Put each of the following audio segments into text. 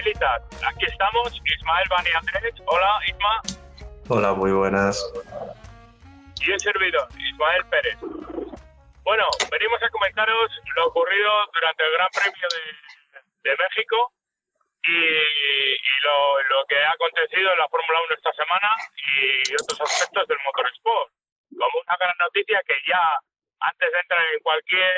Ismailitas. Aquí estamos, Ismael Bani Andrés. Hola, Isma. Hola, muy buenas. Y un servidor, Ismael Pérez. Bueno, venimos a comentaros lo ocurrido durante el Gran Premio de, de México y, y lo, lo que ha acontecido en la Fórmula 1 esta semana y otros aspectos del motorsport. Como una gran noticia que ya, antes de entrar en cualquier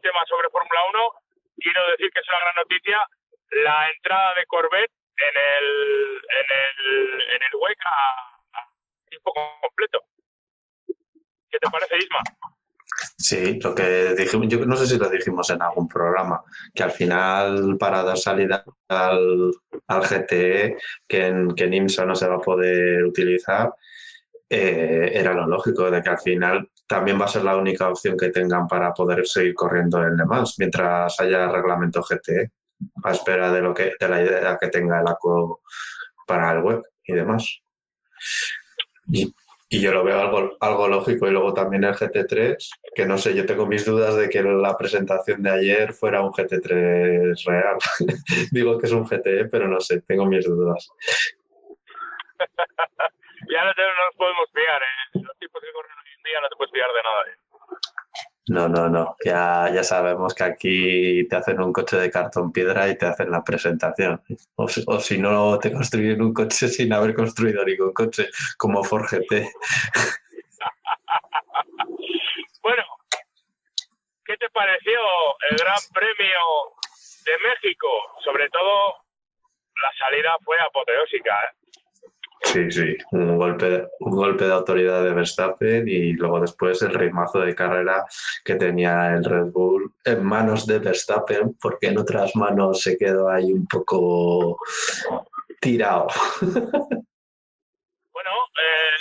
tema sobre Fórmula 1, quiero decir que es una gran noticia la entrada de Corvette en el, en el, en el WEC a, a tiempo completo. ¿Qué te parece, Isma? Sí, lo que dijimos, yo no sé si lo dijimos en algún programa, que al final para dar salida al, al GTE, que en, que en IMSA no se va a poder utilizar, eh, era lo lógico, de que al final también va a ser la única opción que tengan para poder seguir corriendo en Le Mans, mientras haya reglamento GTE, a espera de, lo que, de la idea que tenga el ACO para el web y demás. Y, yo lo veo algo, algo lógico. Y luego también el GT3, que no sé, yo tengo mis dudas de que la presentación de ayer fuera un GT3 real. Digo que es un GTE, pero no sé, tengo mis dudas. ya no nos podemos fiar, ¿eh? Los tipos que corren hoy en día no te puedes fiar de nada. ¿eh? No, no, no. Ya, ya sabemos que aquí te hacen un coche de cartón piedra y te hacen la presentación. O, si- no, te construyen un coche sin haber construido ningún coche, como Ford GT. Bueno, ¿qué te pareció el Gran Premio de México? Sobre todo, la salida fue apoteósica, ¿eh? Sí, sí, un golpe, un golpe de autoridad de Verstappen y luego después el ritmazo de carrera que tenía el Red Bull en manos de Verstappen, porque en otras manos se quedó ahí un poco tirado. Bueno, eh,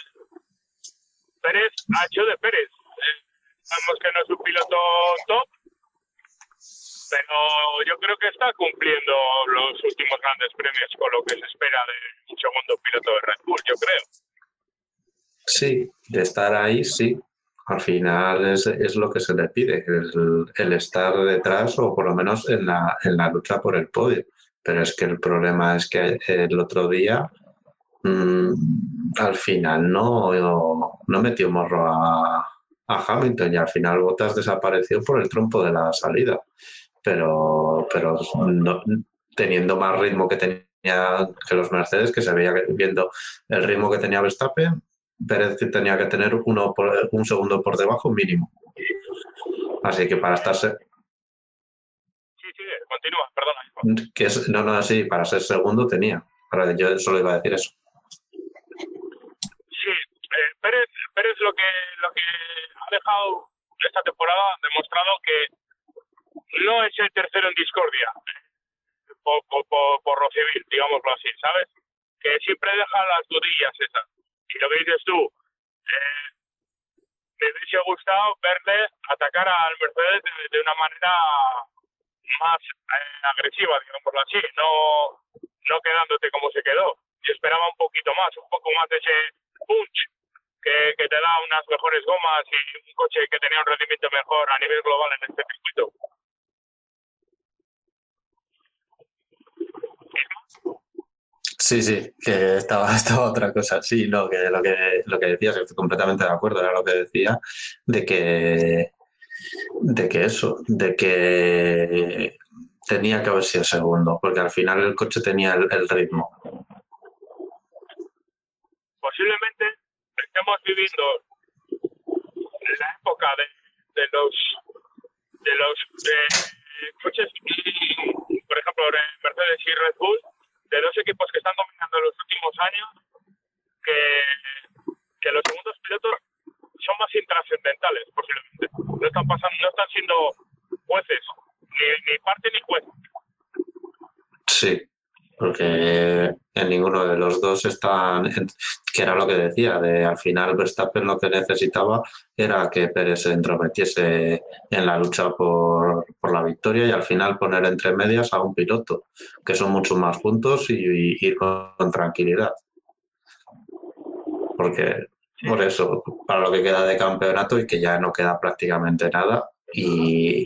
Pérez ha hecho de Pérez. Eh, sabemos que no es un piloto top, pero yo creo que está cumpliendo los últimos grandes premios con lo que se espera de un segundo piloto de Red Bull, yo creo. Sí, de estar ahí, sí. Al final es, es lo que se le pide, el, el estar detrás o por lo menos en la, en la lucha por el podio. Pero es que el problema es que el otro día mm, al final no, no, metió morro a, a Hamilton y al final Bottas desapareció por el trompo de la salida. Pero, pero no- teniendo más ritmo que tenía que los Mercedes, que se veía viendo el ritmo que tenía Verstappen, Pérez tenía que tener uno por- un segundo por debajo mínimo. Así que para estarse, Sí, sí, continúa, perdona. que es, no, no, así, para ser segundo tenía. Ahora, yo solo iba a decir eso. Sí, eh, Pérez, Pérez lo que lo que ha dejado esta temporada ha demostrado que no es el tercero en discordia por, por, lo civil, digámoslo así, ¿sabes? Que siempre deja las dudillas esas. Y lo que dices tú, eh, me hubiese gustado verle atacar al Mercedes de, una manera más eh, agresiva, digámoslo así, no, quedándote como se quedó. Yo esperaba un poquito más, un poco más de ese punch que te da unas mejores gomas y un coche que tenía un rendimiento mejor a nivel global en este circuito. Sí, sí, que estaba, estaba otra cosa. Sí, no, que lo que, lo que decías, estoy completamente de acuerdo, era lo que decía, de que, de que eso, de que tenía que haber sido segundo, porque al final el coche tenía el, ritmo. Posiblemente estemos viviendo la época de, de los de los eh, coches, por ejemplo, de Mercedes y Red Bull, de dos equipos que están dominando en los últimos años, que, que los segundos pilotos son más intrascendentales, posiblemente. están pasando, no están siendo jueces, ni, ni parte ni juez. Sí, porque en ninguno de los dos están, que era lo que decía, de al final Verstappen lo que necesitaba era que Pérez se entrometiese en la lucha por, la victoria y al final poner entre medias a un piloto, que son muchos más puntos y, ir con, tranquilidad. Porque por eso, para lo que queda de campeonato y que ya no queda prácticamente nada, y,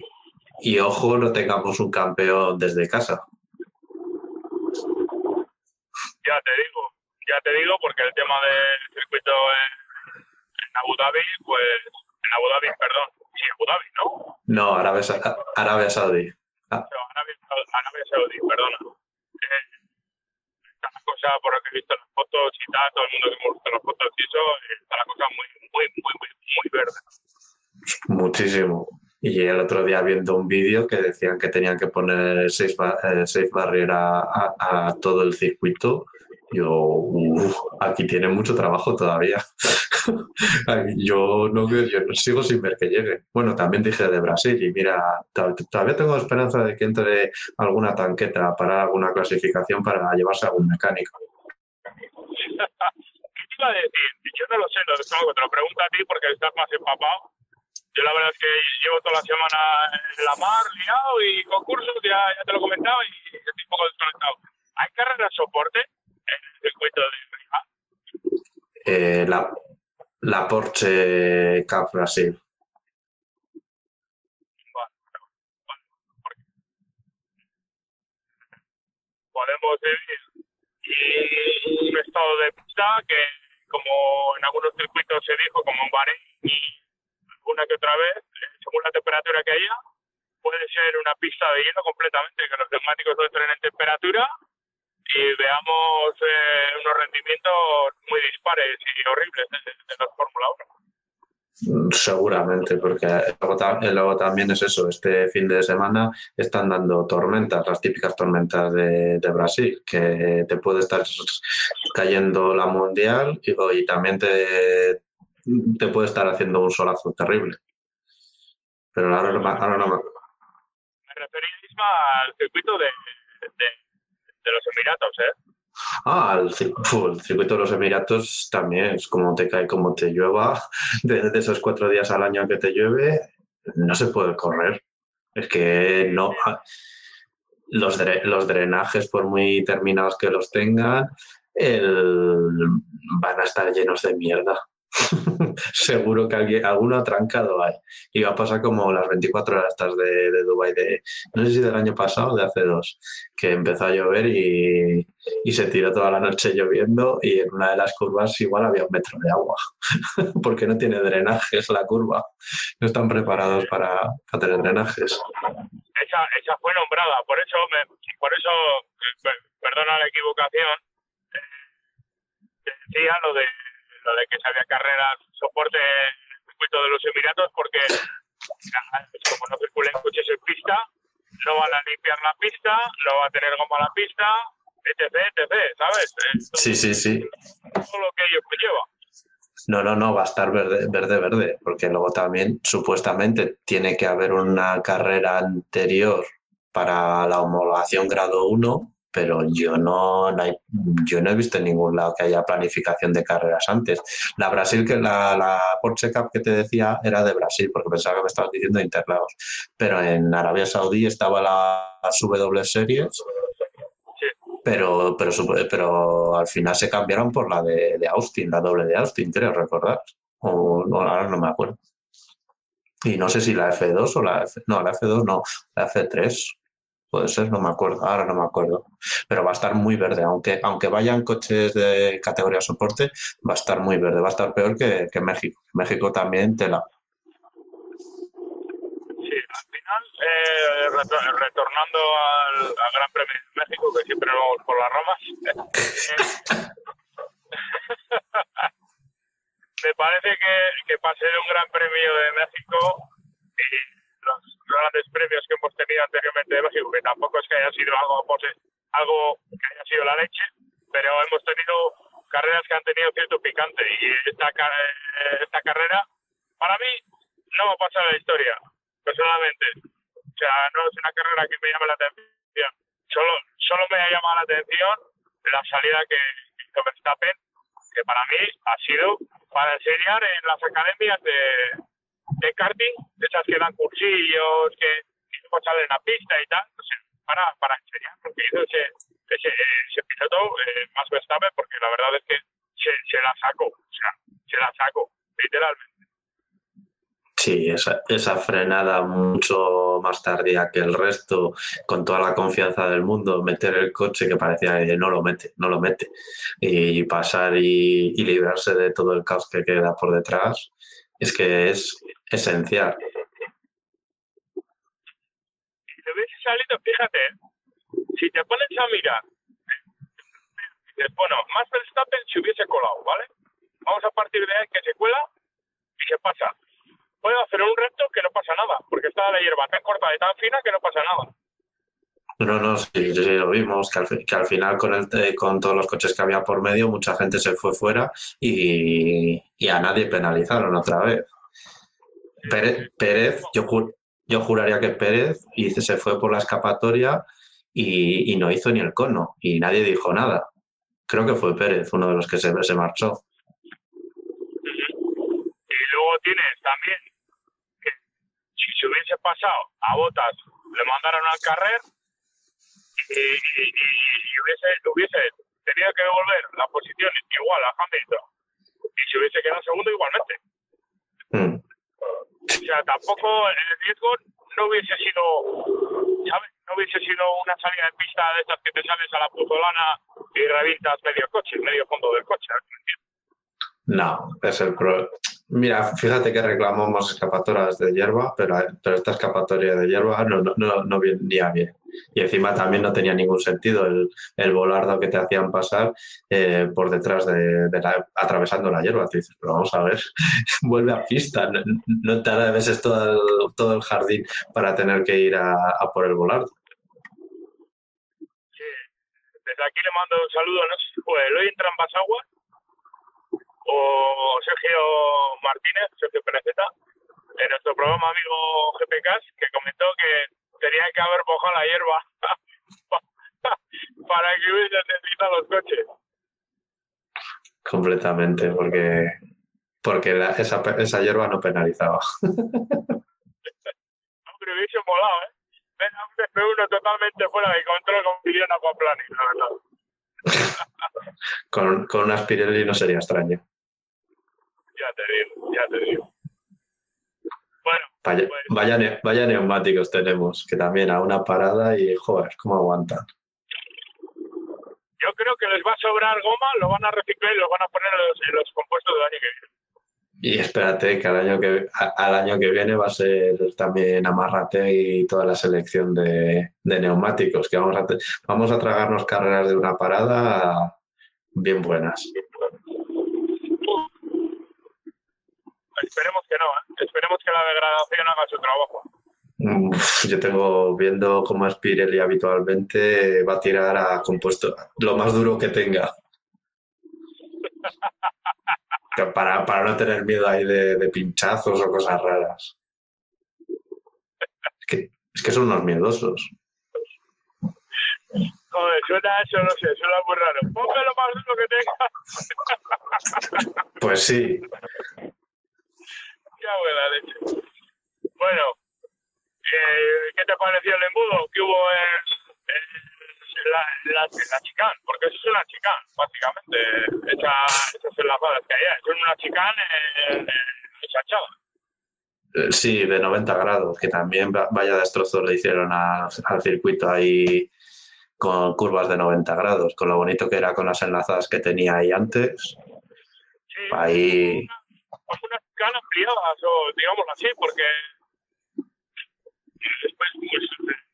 y ojo, no tengamos un campeón desde casa. Ya te digo, ya te digo, porque el tema del circuito en, Abu Dhabi, pues en Abu Dhabi, perdón, sí, Abu Dhabi, ¿no? No, Arabia, Arabia Saudí. Ah. No, Arabia, Arabia, Saudí, perdona. Eh, está la cosa, por lo que he visto en las fotos y tal, todo el mundo que hemos visto las fotos y eso, está la cosa muy, muy, muy, muy, muy verde. Muchísimo. Y el otro día viendo un vídeo que decían que tenían que poner seis, eh, seis barreras a, todo el circuito yo, aquí tiene mucho trabajo todavía. yo no yo sigo sin ver que llegue. Bueno, también dije de Brasil y mira, todavía tengo esperanza de que entre alguna tanqueta para alguna clasificación para llevarse a algún mecánico. ¿Qué te iba a decir? Yo no lo sé, lo, te lo pregunto a ti porque estás más empapado. Yo la verdad es que llevo toda la semana en la mar, liado y concursos, ya, ya te lo he comentado y estoy un poco desconectado. ¿Hay carreras soporte? circuito de eh, la, la Porsche Cup Brasil. podemos vivir un estado de pista que, como en algunos circuitos se dijo, como en Bahrein y alguna que otra vez, según la temperatura que haya, puede ser una pista de hielo completamente, que los neumáticos no entren en temperatura y veamos eh, unos rendimientos muy dispares y horribles de, la Fórmula 1. Seguramente, porque luego, también es eso, este fin de semana están dando tormentas, las típicas tormentas de, Brasil, que te puede estar cayendo la mundial y, también te, te puede estar haciendo un solazo terrible. Pero ahora, ahora no me... Me refería al circuito de de los Emiratos, ¿eh? Ah, el, circuito de los Emiratos también es como te cae, como te llueva, de, esos cuatro días al año que te llueve, no se puede correr. Es que no. Ah, los, los drenajes, por muy terminados que los tengan, van a estar llenos de mierda. seguro que alguien, alguno atrancado hay. Y va a pasar como las 24 horas de, de Dubai de, no sé si del año pasado o de hace dos, que empezó a llover y, y, se tiró toda la noche lloviendo y en una de las curvas igual había un metro de agua, porque no tiene drenajes la curva. No están preparados para, para tener drenajes. Esa, esa fue nombrada, por eso, por eso perdona la equivocación, eh, decía lo de lo de que se había carreras soporte en el circuito de los Emiratos porque como no circulen coches en pista, no van a limpiar la pista, no va a tener goma la pista, etc, etc, ¿sabes? sí, sí, sí. Todo lo que ello lleva. No, no, no, va a estar verde, verde, verde, porque luego también supuestamente tiene que haber una carrera anterior para la homologación grado 1 pero yo no, yo no he visto en ningún lado que haya planificación de carreras antes. La Brasil, que la, la Porsche Cup que te decía era de Brasil, porque pensaba que me estabas diciendo Interlagos, pero en Arabia Saudí estaba la W Series, pero, pero, pero al final se cambiaron por la de, de Austin, la doble de Austin, creo recordar, o no, ahora no me acuerdo. Y no sé si la F2 o la F, no, la F2 no, la F3 puede ser, no me acuerdo, ahora no me acuerdo, pero va a estar muy verde, aunque, aunque vayan coches de categoría soporte, va a estar muy verde, va a estar peor que, que México. México también tela. Sí, al final, eh, retornando al, Gran Premio de México, que siempre vamos por las ramas, me parece que, que pasé de un Gran Premio de México y grandes premios que hemos tenido anteriormente de México, que tampoco es que haya sido algo, pues, algo que haya sido la leche, pero hemos tenido carreras que han tenido cierto picante y esta, esta carrera para mí no me ha pasar a la historia, personalmente. O sea, no es una carrera que me llame la atención. Solo, solo me ha llamado la atención la salida que hizo Verstappen, que para mí ha sido para enseñar en las academias de, de karting, de esas que dan cursillos, que, que salen a pista y tal, sea, para, para enseñar lo que hizo ese, ese, ese piloto eh, más Verstappen, porque la verdad es que se, se la sacó, o sea, se la sacó, literalmente. Sí, esa, esa frenada mucho más tardía que el resto, con toda la confianza del mundo, meter el coche que parecía que no lo mete, no lo mete, y pasar y, y librarse de todo el caos que queda por detrás, es que es esencial. Si te hubiese salido, fíjate, si te pones a mirar, bueno, más Verstappen se hubiese colado, ¿vale? Vamos a partir de ahí que se cuela y se pasa puede hacer un reto que no pasa nada, porque está la hierba tan corta y tan fina que no pasa nada. No, no, sí, sí, lo vimos, que al, que al final con, el, eh, con todos los coches que había por medio, mucha gente se fue fuera y, y a nadie penalizaron otra vez. Pérez, Pérez yo, jur, yo juraría que Pérez y se fue por la escapatoria y, y, no hizo ni el cono y nadie dijo nada. Creo que fue Pérez uno de los que se, se marchó. Y luego tienes también si se hubiese pasado a Botas, le mandaron al carrer y, y, y, hubiese, hubiese tenido que devolver la posición igual a Hamilton y se hubiese quedado segundo igualmente. Mm. O sea, tampoco el riesgo no hubiese sido, ¿sabes? No hubiese sido una salida de pista de estas que te sales a la puzolana y revientas medio coche, medio fondo del coche. No, es el pro. Mira, fíjate que reclamamos escapatorias de hierba, pero, pero esta escapatoria de hierba no, no, no, no venía bien. Y encima también no tenía ningún sentido el, el volardo que te hacían pasar eh, por detrás de, la, atravesando la hierba. Te dices, pero vamos a ver, vuelve a pista, no, no te veces todo el, todo el jardín para tener que ir a, por el volardo. Sí, desde aquí le mando un saludo, no sé si fue Eloy en Trambasaguas o Sergio Martínez, Sergio Pereceta, en nuestro programa amigo GPCAS, que comentó que tenía que haber mojado la hierba para que hubiese deslizado los coches. Completamente, porque porque la, esa, esa hierba no penalizaba. Hombre, hubiese molado, ¿eh? Un F1 totalmente fuera de control con Pirion Aquaplaning, la verdad. con, con una Spirelli no sería extraño. Ya te digo, ya te digo. Bueno, vaya, pues, vaya, ne vaya, neumáticos tenemos, que también a una parada y joder, cómo aguantan. Yo creo que les va a sobrar goma, lo van a reciclar y lo van a poner en los, en los compuestos del año que viene. Y espérate que al año que, al año que viene va a ser también Amarrate y toda la selección de, de neumáticos, que vamos a, vamos a tragarnos carreras de una parada bien buenas. Esperemos que no, ¿eh? esperemos que la degradación haga su trabajo. Yo tengo viendo cómo es Pirelli habitualmente, va a tirar a compuesto lo más duro que tenga. para, para no tener miedo ahí de, de, pinchazos o cosas raras. Es que, es que son unos miedosos. Joder, suena eso, no sé, suena muy raro. Ponme lo más duro que tenga. Pues sí. Leche. Bueno, eh, ¿qué te pareció el embudo que hubo en, en la, la, la chicán? Porque eso es una chicán, básicamente. Esa, esas enlazadas que hay, son una chicán en, en chachada. Sí, de 90 grados, que también vaya destrozos le hicieron a, al circuito ahí con curvas de 90 grados, con lo bonito que era con las enlazadas que tenía ahí antes. Sí, ahí. Una, una o digámoslo así, porque pues,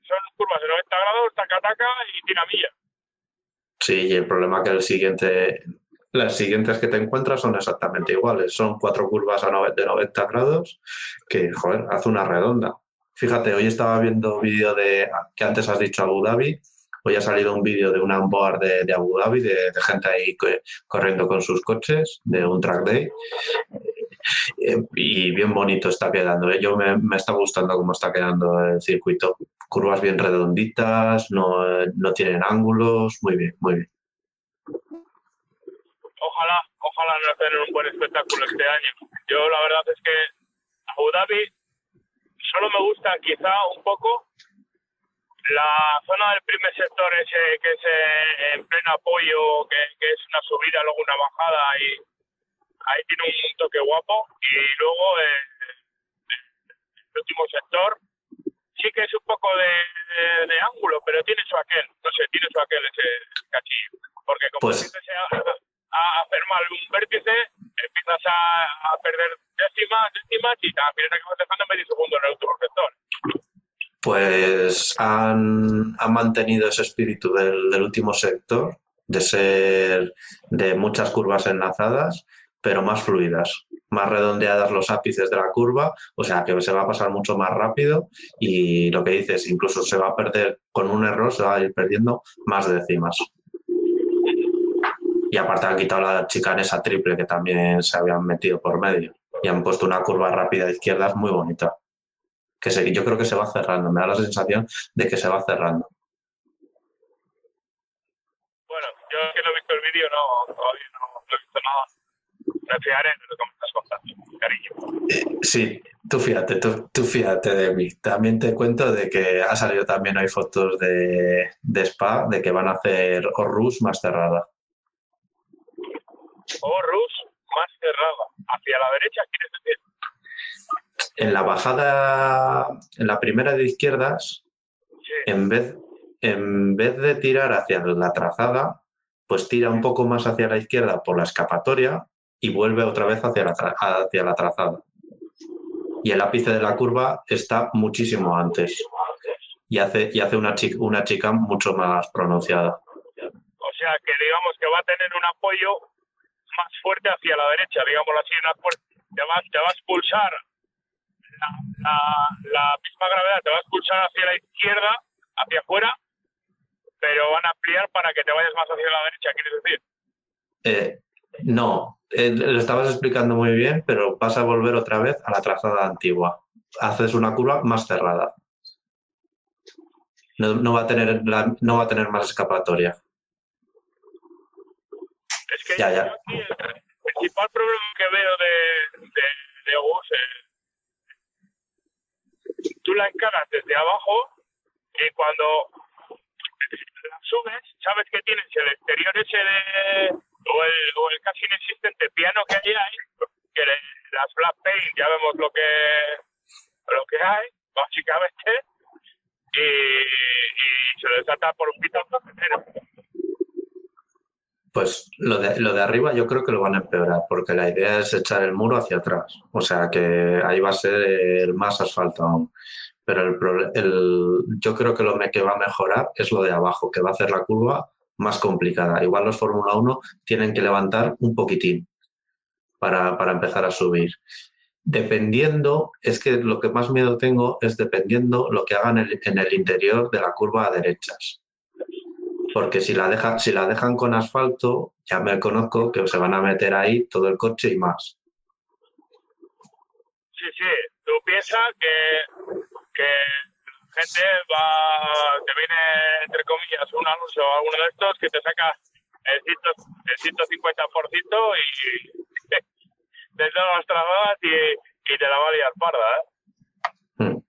son curvas de 90 grados, taca taca y tiramilla. Sí, y el problema que el siguiente, las siguientes que te encuentras son exactamente iguales. Son cuatro curvas de 90 grados que, joder, hace una redonda. Fíjate, hoy estaba viendo vídeo de, que antes has dicho Abu Dhabi, hoy ha salido un vídeo de un onboard de, Abu Dhabi, de gente ahí corriendo con sus coches, de un track day. Y bien bonito está quedando. ¿eh? Yo me, está gustando cómo está quedando el circuito. Curvas bien redonditas, no, no tienen ángulos, muy bien, muy bien. Ojalá, ojalá nos den un buen espectáculo este año. Yo la verdad es que Abu Dhabi solo me gusta quizá un poco la zona del primer sector ese que es eh, en pleno apoyo, que, es una subida, luego una bajada y ahí tiene un toque guapo. Y luego eh, el último sector sí que es un poco de, de, de, ángulo, pero tiene su aquel, no sé, tiene su aquel ese cachillo. Porque como pues... empiezas a, a, hacer mal un vértice, empiezas a, a perder décimas, décimas y al final acabas dejando medio segundo en el último sector pues han, han, mantenido ese espíritu del, del, último sector, de ser de muchas curvas enlazadas, pero más fluidas, más redondeadas los ápices de la curva, o sea que se va a pasar mucho más rápido y lo que dices, incluso se va a perder con un error, se va a ir perdiendo más décimas. Y aparte han quitado la chicanesa triple que también se habían metido por medio y han puesto una curva rápida de izquierdas muy bonita que se, yo creo que se va cerrando, me da la sensación de que se va cerrando. Bueno, yo que no he visto el vídeo, no. Fiaré de lo que me estás contando, cariño. Eh, sí, tú fíjate, tú, tú, fíjate de mí. También te cuento de que ha salido también hay fotos de, de Spa de que van a hacer Orrus más cerrada. Orrus más cerrada. Hacia la derecha, ¿quieres decir? en la bajada, en la primera de izquierdas, en vez, en vez de tirar hacia la trazada, pues tira un poco más hacia la izquierda por la escapatoria y vuelve otra vez hacia la, hacia la trazada. Y el ápice de la curva está muchísimo antes y hace, y hace una, chica, una chica mucho más pronunciada. O sea que digamos que va a tener un apoyo más fuerte hacia la derecha, digámoslo así, una te, va, te va a expulsar la, la, misma gravedad te va a expulsar hacia la izquierda, hacia afuera, pero van a ampliar para que te vayas más hacia la derecha, ¿quieres decir? Eh, no, eh, lo estabas explicando muy bien, pero vas a volver otra vez a la trazada antigua. Haces una curva más cerrada. No, no va, a tener la, no va a tener más escapatoria. Es que ya, ya. Aquí el, principal problema que veo de, de, de Ogus, eh, tú la encaras desde abajo y cuando la subes, sabes que tienes el exterior ese de, o, el, o el casi inexistente piano que hay ahí, que las black paint ya vemos lo que lo que hay, básicamente, y, y se desata por un pito pues lo de, lo de arriba yo creo que lo van a empeorar, porque la idea es echar el muro hacia atrás. O sea que ahí va a ser el más asfalto aún. Pero el, el, yo creo que lo que va a mejorar es lo de abajo, que va a hacer la curva más complicada. Igual los Fórmula 1 tienen que levantar un poquitín para, para empezar a subir. Dependiendo, es que lo que más miedo tengo es dependiendo lo que hagan en el, en el interior de la curva a derechas porque si la, dejan, si la dejan con asfalto, ya me conozco que se van a meter ahí todo el coche y más. Sí, sí, tú piensas que, que gente va, te viene, entre comillas, un anuncio o alguno de estos que te saca el, el 150% y de todas las trabadas y, y, te la va a liar parda, ¿eh? Hmm.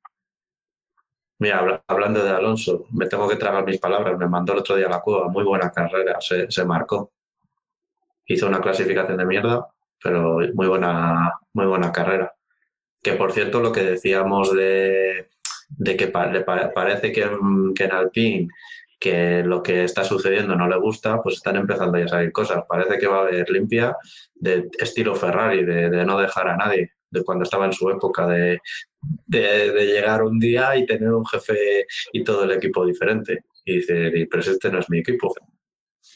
Mira, hablando de Alonso, me tengo que tragar mis palabras. Me mandó el otro día a la cueva, muy buena carrera, se, se marcó. Hizo una clasificación de mierda, pero muy buena, muy buena carrera. Que por cierto, lo que decíamos de, de que pa, le pa, parece que, que en Alpine que lo que está sucediendo no le gusta, pues están empezando ya a salir cosas. Parece que va a haber limpia de estilo Ferrari, de, de no dejar a nadie de cuando estaba en su época de, de, de, llegar un día y tener un jefe y todo el equipo diferente. Y dice, pero este no es mi equipo. Sí,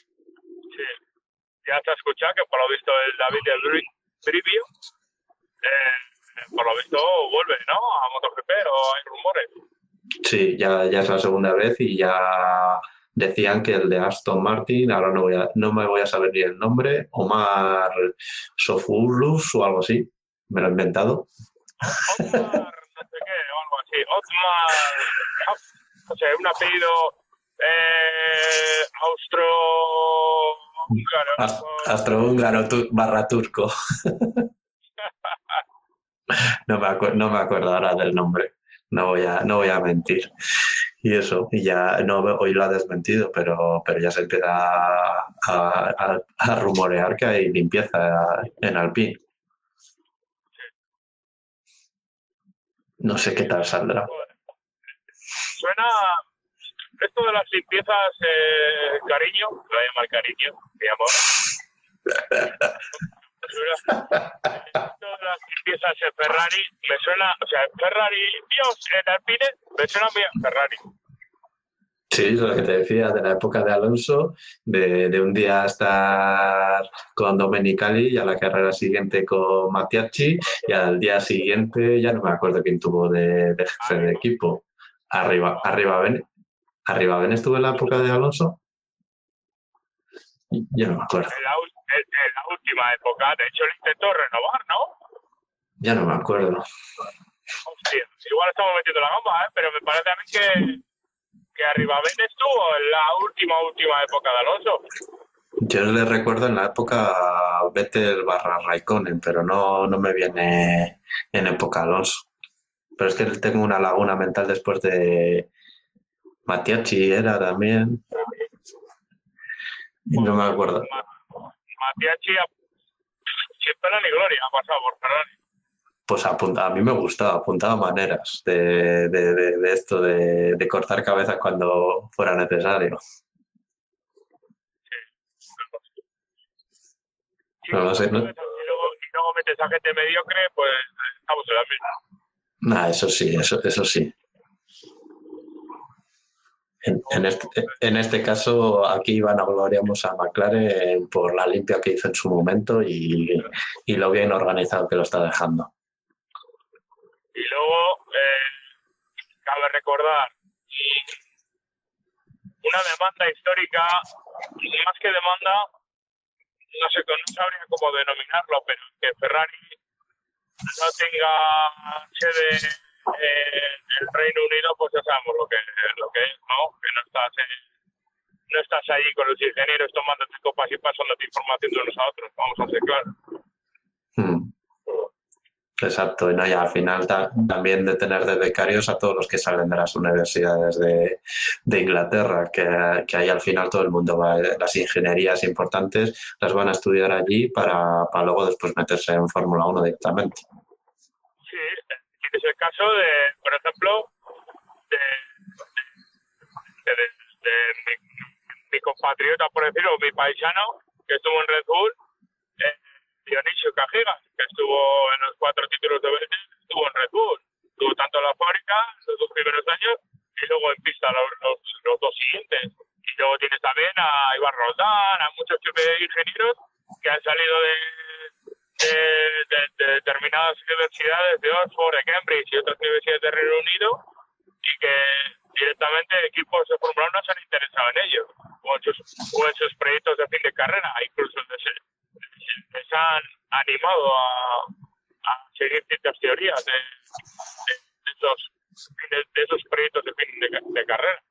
ya se ha escuchado que por lo visto el David del Brivio, eh, por lo visto vuelve, ¿no? A MotoGP o hay rumores. Sí, ya, ya es la segunda vez y ya decían que el de Aston Martin, ahora no, voy a, no me voy a saber ni el nombre, Omar Sofulus o algo así, me lo he inventado. Otmar, no sé qué, o algo así. Otmar, no sé, un apellido eh, austro-húngaro. Astrohúngaro tu- barra turco. No, me no me acuerdo ahora del nombre. No voy a, no voy a mentir. Y eso, y ya no hoy lo ha desmentido, pero, pero ya se empieza a, a- a rumorear que hay limpieza en Alpine. No sé qué tal saldrá. Suena esto de las limpiezas, eh, cariño, lo voy a llamar cariño, mi amor. Las limpiezas en Ferrari me suena, o sea, Ferrari, Dios, en Alpine, me suena muy a Ferrari. Sí, es lo que te decía de la época de Alonso, de, de un día estar con Domenicali y a la carrera siguiente con Mattiacci y al día siguiente ya no me acuerdo quién tuvo de, de jefe de equipo. Arriba, arriba Ben, arriba Ben estuvo en la época de Alonso. Yo no me acuerdo, la última época, de hecho, lo intentó renovar, ¿no? ya no me acuerdo. Hostia, igual estamos metiendo la gamba, ¿eh? pero me parece a mí que, que Arribavén estuvo en la última, última época de Alonso. Yo le recuerdo en la época Vettel barra Raikkonen, pero no, no me viene en época Alonso. Pero es que tengo una laguna mental después de Matiachi era también. Y no me acuerdo. Ma- Matiachi, a- sin pena ni gloria, ha pasado por Ferrari. Pues apunta, a mí me gustaba, apuntaba maneras de, de- de- de esto, de, cortar cabezas cuando fuera necesario. Si No lo sé, ¿no? Y luego, y luego metes a gente mediocre, pues estamos en la misma. Nah, eso sí, eso, eso sí. En, este, en este caso, aquí vanagloriamos a McLaren por la limpia que hizo en su momento y, y lo bien organizado que lo está dejando. Y luego, eh, cabe recordar una demanda histórica, más que demanda, no sé, no sabría cómo denominarlo, pero que Ferrari no tenga sede en el Reino Unido, pues ya sabemos lo que, lo que es, ¿no? Que no estás, en- no estás allí con los ingenieros tomándote copas y pasándote información de unos a otros, vamos a ser claros. Hmm. Exacto, y, no, y al final ta- también de tener de becarios a todos los que salen de las universidades de, de Inglaterra, que, que ahí al final todo el mundo va, las ingenierías importantes las van a estudiar allí para, para luego después meterse en Fórmula 1 directamente. Tienes el caso de, por ejemplo, de, mi, compatriota, por decirlo, mi paisano, que estuvo en Red Bull, eh, Dionisio Cajigas, que estuvo en los cuatro títulos de Vettel, estuvo en Red Bull. Estuvo tanto en la fábrica, los dos primeros años, y luego en pista los, los, los dos siguientes. Y luego tienes también a Iván Roldán, a muchos ingenieros que han salido de, de, de- de determinadas universidades de Oxford, de Cambridge y otras universidades de Reino Unido y que directamente equipos de Fórmula 1 se han interesado en ellos o en sus, o en sus proyectos de fin de carrera, incluso les, les han animado a, seguir ciertas teorías de, de- de esos, de, esos proyectos de fin de carrera.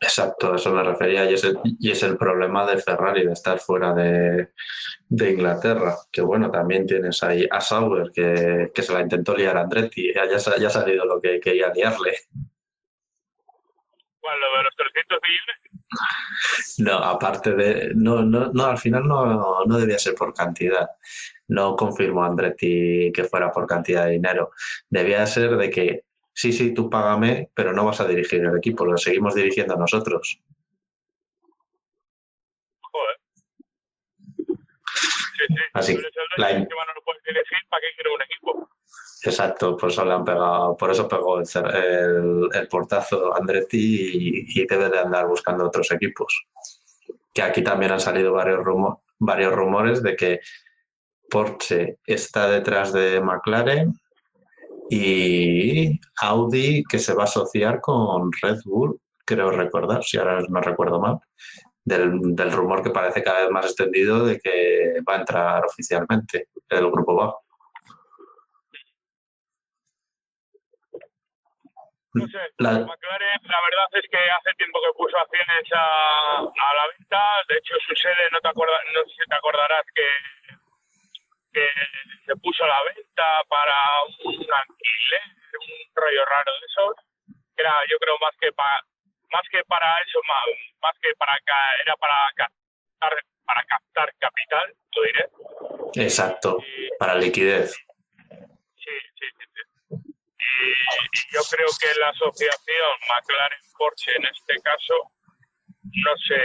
Exacto, a eso me refería y es el, y es el problema de Ferrari de estar fuera de, de Inglaterra, que bueno, también tienes ahí a Sauber que, que se la intentó liar a Andretti, ya ha salido lo que quería liarle. Bueno, lo de los 300 millones, No, aparte de, no, no, no al final no, no debía ser por cantidad. No confirmó Andretti que fuera por cantidad de dinero. Debía ser de que, sí, sí, tú págame, pero no vas a dirigir el equipo, lo seguimos dirigiendo nosotros. joder. Sí, sí. Así, Tú eres el la- dueño, encima no lo puedes elegir, ¿para qué quiere un equipo? Exacto, por eso le han pegado, por eso pegó el, el, el portazo Andretti y, y debe de andar buscando otros equipos. Que aquí también han salido varios, rumo- varios rumores de que Porsche está detrás de McLaren y Audi que se va a asociar con Red Bull, creo recordar, si ahora no recuerdo mal, del, del rumor que parece cada vez más extendido de que va a entrar oficialmente el grupo BAF. No sé, la... Verdad es que hace tiempo que puso acciones a, a la venta. De hecho, su sede, no, te acuerdas, no sé si te acordarás que que se puso a la venta para un alquiler, un rollo raro de esos. Era, yo creo, más que para más que para eso, más, más que para era para captar, para captar capital, lo diré. Exacto, para liquidez. Sí, sí, sí. Y yo creo que la asociación McLaren-Porsche en este caso, no sé,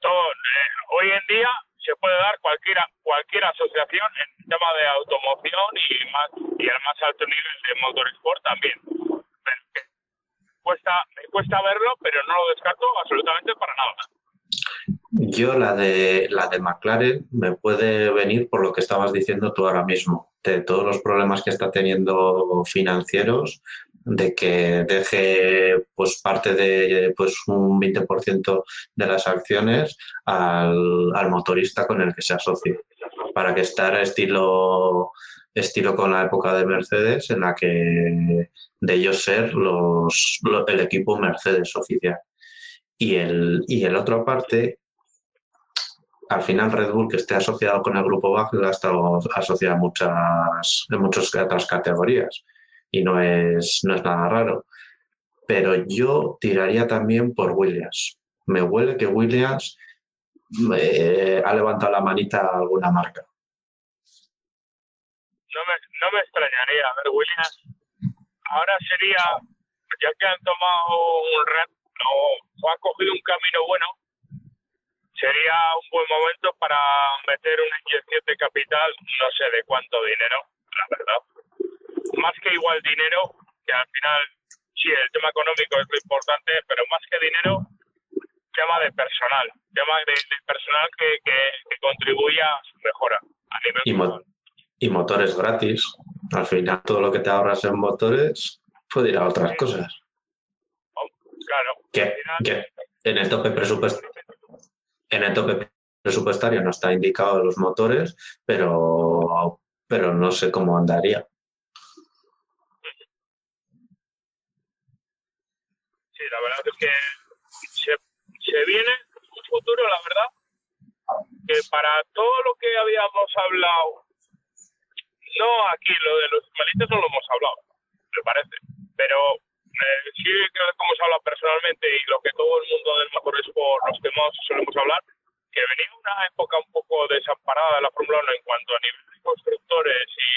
todo, eh, hoy en día se puede dar cualquiera, cualquier asociación en tema de automoción y más el más alto nivel de motorsport también. cuesta, me cuesta verlo, pero no lo descarto absolutamente para nada. Yo la de la de McLaren me puede venir por lo que estabas diciendo tú ahora mismo, de todos los problemas que está teniendo financieros, de que deje pues parte de pues un 20% de las acciones al, al, motorista con el que se asocie para que estar estilo estilo con la época de Mercedes en la que de ellos ser los, el equipo Mercedes oficial. Y el y el otro parte al final Red Bull que esté asociado con el grupo Wagen ha estado asociado a muchas en muchas otras categorías y no es, no es nada raro. Pero yo tiraría también por Williams. Me huele que Williams eh, ha levantado la manita a alguna marca. No me, no me extrañaría. A ver, Williams, ahora sería, ya que han tomado un red, o han cogido un camino bueno, sería un buen momento para meter una inyección de capital, no sé de cuánto dinero, la verdad más que igual dinero, que al final sí, el tema económico es lo importante, pero más que dinero, tema de personal, tema de, personal que, que, contribuya a su mejora a nivel y, y motores gratis. Al final, todo lo que te ahorras en motores puede ir a otras cosas. Oh, claro. Que, que en el tope presupuestario. En el tope presupuestario no está indicado los motores, pero, pero no sé cómo andaría. La verdad es que se, viene un futuro, la verdad, que para todo lo que habíamos hablado, no aquí, lo de los malitos no lo hemos hablado, me parece, pero eh, sí que hemos hablado personalmente y lo que todo el mundo del motor es por los que más solemos hablar, que venía una época un poco desamparada de la Fórmula 1 en cuanto a nivel de constructores y,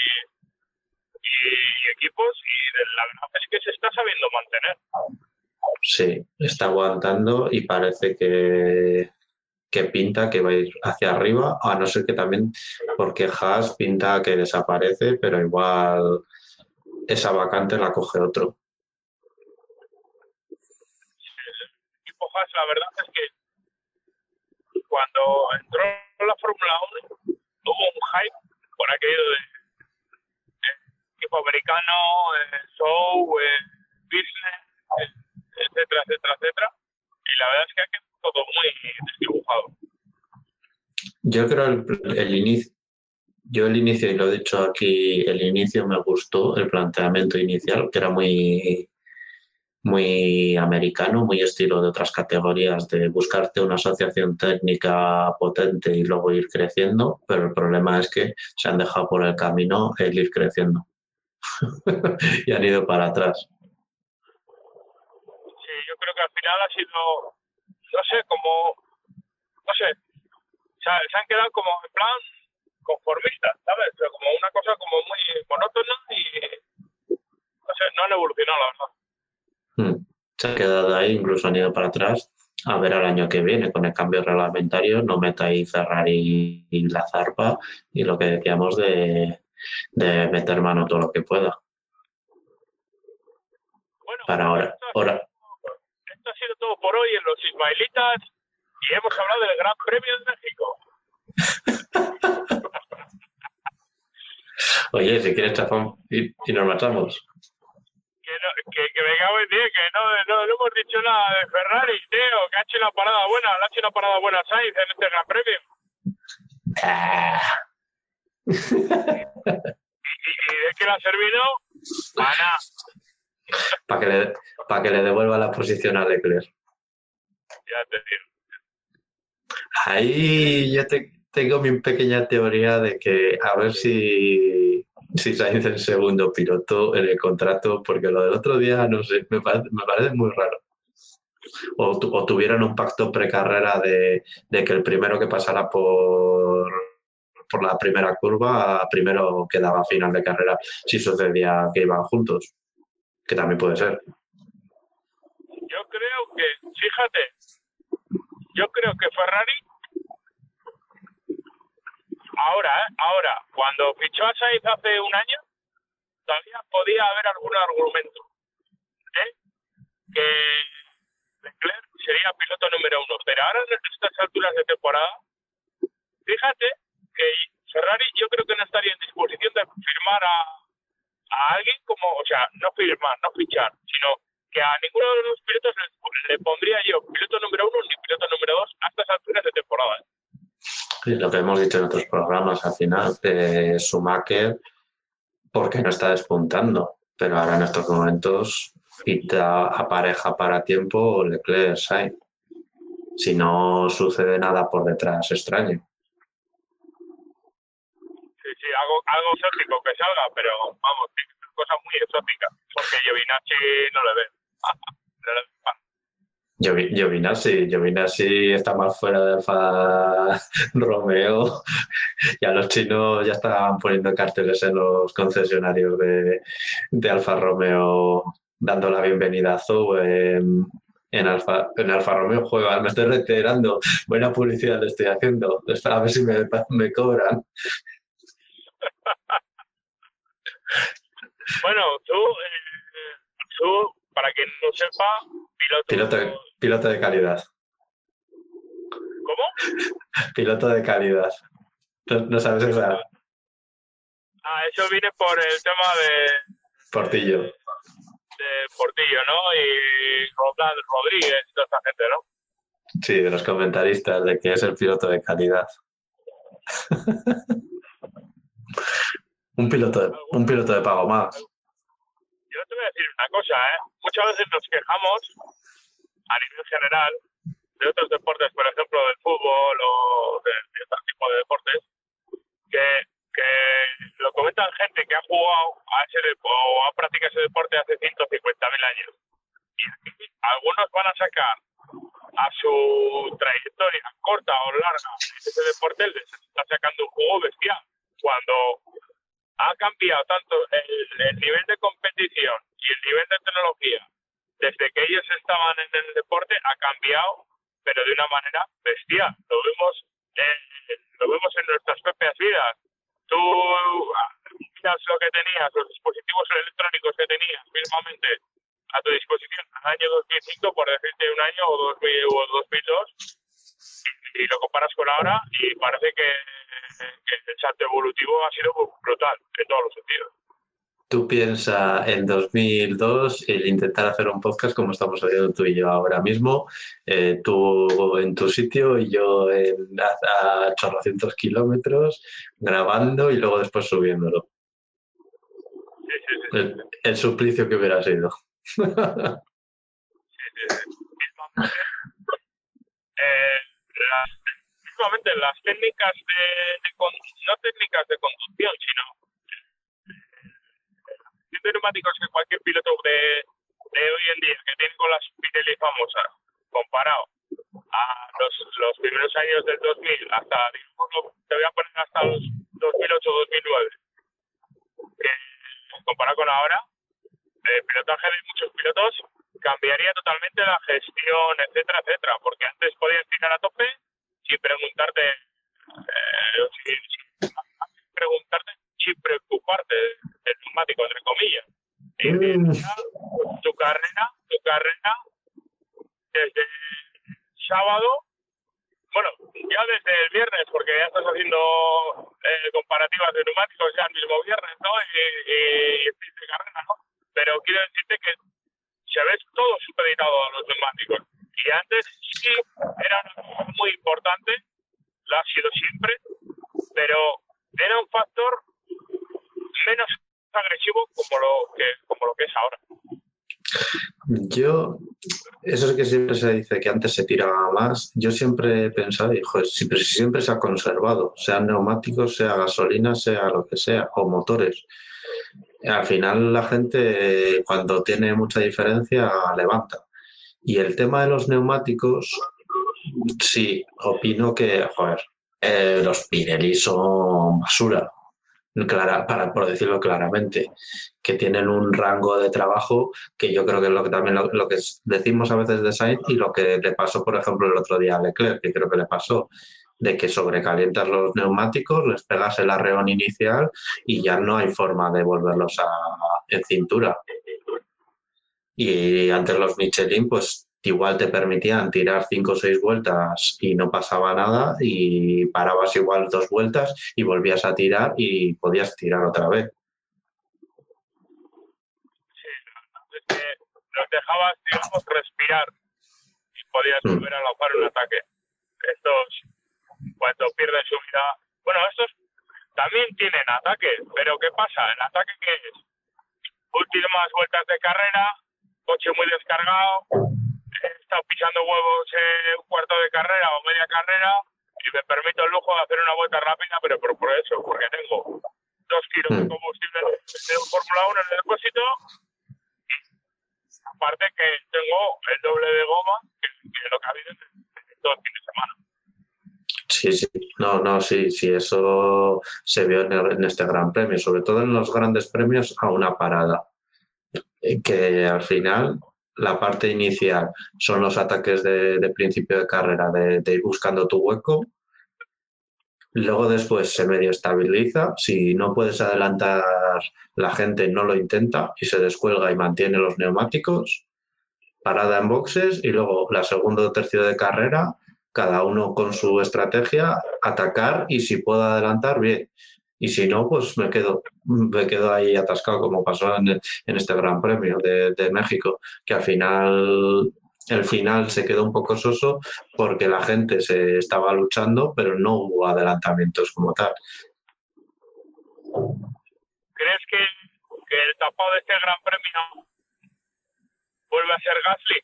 y equipos y la verdad es que se está sabiendo mantener. Sí, está aguantando y parece que, que pinta que va a ir hacia arriba, a no ser que también, porque Haas pinta que desaparece, pero igual esa vacante la coge otro. El equipo Haas, la verdad es que cuando entró en la Fórmula 1 hubo un hype por aquello de, equipo americano, eh, show, eh, business, eh, etcétera, etcétera, etcétera. Y la verdad es que ha quedado todo muy desdibujado. Yo creo el, el inicio, yo el inicio, y lo he dicho aquí, el inicio me gustó, el planteamiento inicial, que era muy, muy americano, muy estilo de otras categorías, de buscarte una asociación técnica potente y luego ir creciendo, pero el problema es que se han dejado por el camino el ir creciendo. Y han ido para atrás. Creo que al final ha sido, no sé, como, no sé, se han quedado como en plan conformistas, ¿sabes? Pero como una cosa como muy monótona y, no sé, no han evolucionado, la verdad. Hmm. Se han quedado ahí, incluso han ido para atrás. A ver al año que viene con el cambio reglamentario, no meta ahí Ferrari y la zarpa y lo que decíamos de, de meter mano todo lo que pueda. Bueno, para ahora, ahora, ha sido todo por hoy en los Ismaelitas y hemos hablado del Gran Premio de México. Oye, si quieres chafón y, nos matamos. Que, no, que, que, me cago en ti, que no, no, no, hemos dicho nada de Ferrari, tío, que ha hecho una parada buena, le ha hecho una parada buena Sainz en este Gran Premio. ¿Y, y, de qué le ha servido? Para que, le, para que le devuelva la posición a Leclerc. Ya te digo. Ahí yo te, tengo mi pequeña teoría de que a ver si, si Sainz el segundo piloto en el contrato, porque lo del otro día, no sé, me parece, me parece muy raro. O, tu- o tuvieron un pacto precarrera de, de que el primero que pasara por, por la primera curva, primero quedaba final de carrera, si sucedía que iban juntos, que también puede ser. Yo creo que, fíjate, yo creo que Ferrari, ahora, ¿eh? ahora, cuando fichó a Sainz hace un año, todavía podía haber algún argumento, ¿eh? Que Leclerc sería piloto número uno, pero ahora en estas alturas de temporada, fíjate que Ferrari yo creo que no estaría en disposición de firmar a, a alguien como, o sea, no firmar, no fichar, sino que a ninguno de los pilotos le, pondría yo piloto número uno ni piloto número dos a estas alturas de temporada. Y lo que hemos dicho en otros programas al final, eh, Schumacher, porque no está despuntando, pero ahora en estos momentos pinta a pareja para tiempo Leclerc Sainz. Si no sucede nada por detrás extraño. Sí, sí, algo, algo exótico que salga, pero vamos, cosas muy exóticas, porque Giovinacci no le ve. Giovinazzi, Giovinazzi está más fuera de Alfa Romeo. Ya los chinos ya estaban poniendo carteles en los concesionarios de, de Alfa Romeo dando la bienvenida a Zou en, en Alfa, en Alfa Romeo juega. Me estoy reiterando. Buena publicidad le estoy haciendo. A ver si me, me cobran. Bueno, tú, eh, tú, para quien no sepa, piloto... Piloto, de- piloto de calidad. ¿Cómo? Piloto de calidad. No, no sabes esa. Ah, eso viene por el tema de, Portillo. de Portillo, ¿no? Y Roldán Rodríguez y toda esta gente, ¿no? Sí, de los comentaristas de que es el piloto de calidad. un piloto de, un piloto de pago más. Yo te voy a decir una cosa, ¿eh? Muchas veces nos quejamos a nivel general de otros deportes, por ejemplo, del fútbol o de, de este tipo de deportes, que, que lo comentan gente que ha jugado a ese o ha practicado ese deporte hace 150.000 años. Y algunos van a sacar a su trayectoria corta o larga ese deporte, les está sacando un juego bestial. Cuando ha cambiado tanto el, el nivel de competición y el nivel de tecnología desde que ellos estaban en el deporte ha cambiado pero de una manera bestial. Lo vemos lo vemos en nuestras propias vidas. Tú ah, miras lo que tenías los dispositivos electrónicos que tenías mismamente a tu disposición al año 2005 por decirte un año o 2000 o 2002 y, y lo comparas con ahora y parece que el salto evolutivo ha sido brutal en todos los sentidos. Tú piensas en 2002 el intentar hacer un podcast como estamos haciendo tú y yo ahora mismo, eh, tú en tu sitio y yo en, a, a 800 kilómetros grabando y luego después subiéndolo. Sí, sí, sí. El, el suplicio que hubiera sido. Eh, mismamente las técnicas de, de no técnicas de conducción, sino eh, de neumáticos que cualquier piloto de, de hoy en día que tiene con las Pirelli famosas, comparado a los, los primeros años del 2000 hasta, te voy a poner hasta los 2008-2009, que comparado con ahora, el pilotaje de muchos pilotos cambiaría totalmente la gestión, etcétera, etcétera, porque antes podías tirar a tope sin preguntarte, eh, preguntarte, sin preocuparte del neumático, entre comillas. Y Mm. ya, tu carrera, tu carrera, desde sábado, bueno, ya desde el viernes, porque ya estás haciendo eh, comparativas de neumáticos ya el mismo viernes, ¿no? Y, y, y fin de carrera, ¿no? Pero quiero decirte que se ve todo supeditado a los neumáticos. Y antes sí era una cosa muy importante, lo ha sido siempre, pero era un factor menos agresivo como lo que como lo que es ahora. Yo, eso es que siempre se dice que antes se tiraba más. Yo siempre he pensado, hijo, siempre, siempre se ha conservado, sean neumáticos, sea gasolina, sea lo que sea, o motores. Al final la gente, cuando tiene mucha diferencia, levanta. Y el tema de los neumáticos, sí, opino que, joder, eh, los Pirelli son basura para, por decirlo claramente, que tienen un rango de trabajo que yo creo que es lo que también lo, que decimos a veces de Sainz y lo que le pasó, por ejemplo, el otro día a Leclerc, que creo que le pasó, de que sobrecalientas los neumáticos, les pegas el arreón inicial y ya no hay forma de volverlos a, en cintura. Y antes los Michelin, pues igual te permitían tirar cinco o seis vueltas y no pasaba nada y parabas igual dos vueltas y volvías a tirar y podías tirar otra vez. Sí, es que los dejabas, digamos, respirar y podías mm. volver a lanzar un ataque. Estos, cuando pierden su vida, bueno, estos también tienen ataque, pero ¿qué pasa? ¿El ataque que es? Últimas vueltas de carrera, coche muy descargado, he estado pisando huevos un cuarto de carrera o media carrera y me permito el lujo de hacer una vuelta rápida, pero por, por eso, porque tengo dos kilos de hmm. combustible de Fórmula 1 en el depósito y aparte que tengo el doble de goma que, lo que ha habido en todo el fin de semana. Sí, sí, no, no, sí, sí, eso se vio en, en, este Gran Premio, sobre todo en los grandes premios a una parada, eh, que al final la parte inicial son los ataques de, principio de carrera, de, ir buscando tu hueco. Luego después se medio estabiliza. Si no puedes adelantar, la gente no lo intenta y se descuelga y mantiene los neumáticos. Parada en boxes y luego la segunda o tercera de carrera, cada uno con su estrategia, atacar y si puedo adelantar, bien y si no, pues me quedo, me quedo ahí atascado como pasó en, este Gran Premio de, México, que al final el final se quedó un poco soso porque la gente se estaba luchando, pero no hubo adelantamientos como tal. ¿Crees que, el tapado de este Gran Premio vuelve a ser Gasly?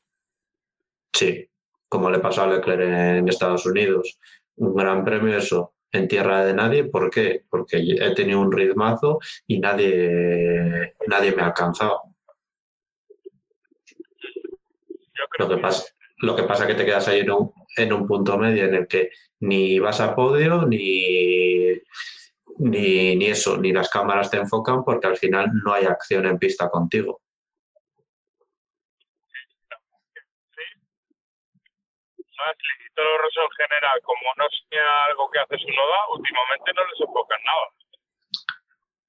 Sí, como le pasó a Leclerc en Estados Unidos. Un gran premio eso, en tierra de nadie. ¿Por qué? Porque he tenido un ritmazo y nadie, nadie me ha alcanzado. Lo que, pasa, lo que pasa es que te quedas ahí en un, en un punto medio en el que ni vas a podio ni, ni, ni eso, ni las cámaras te enfocan porque al final no hay acción en pista contigo. y el en general, como no sea algo que hace su noda, últimamente no les enfocan nada.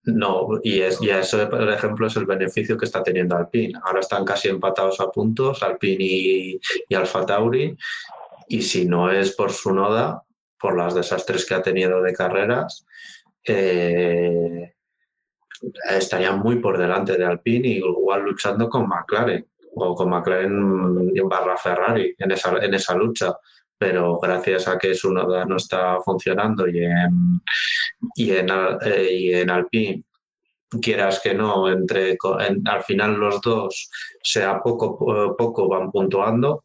No, y, es, y eso, por ejemplo, es el beneficio que está teniendo Alpine. Ahora están casi empatados a puntos, Alpine y, y Alfa Tauri, y si no es por su noda, por las desastres que ha tenido de carreras, eh, estarían muy por delante de Alpine igual luchando con McLaren o con McLaren barra Ferrari en esa, en esa lucha. Pero gracias a que su noda no está funcionando y en, y en, eh, y en Alpine quieras que no, entre al final los dos, sea poco poco van puntuando,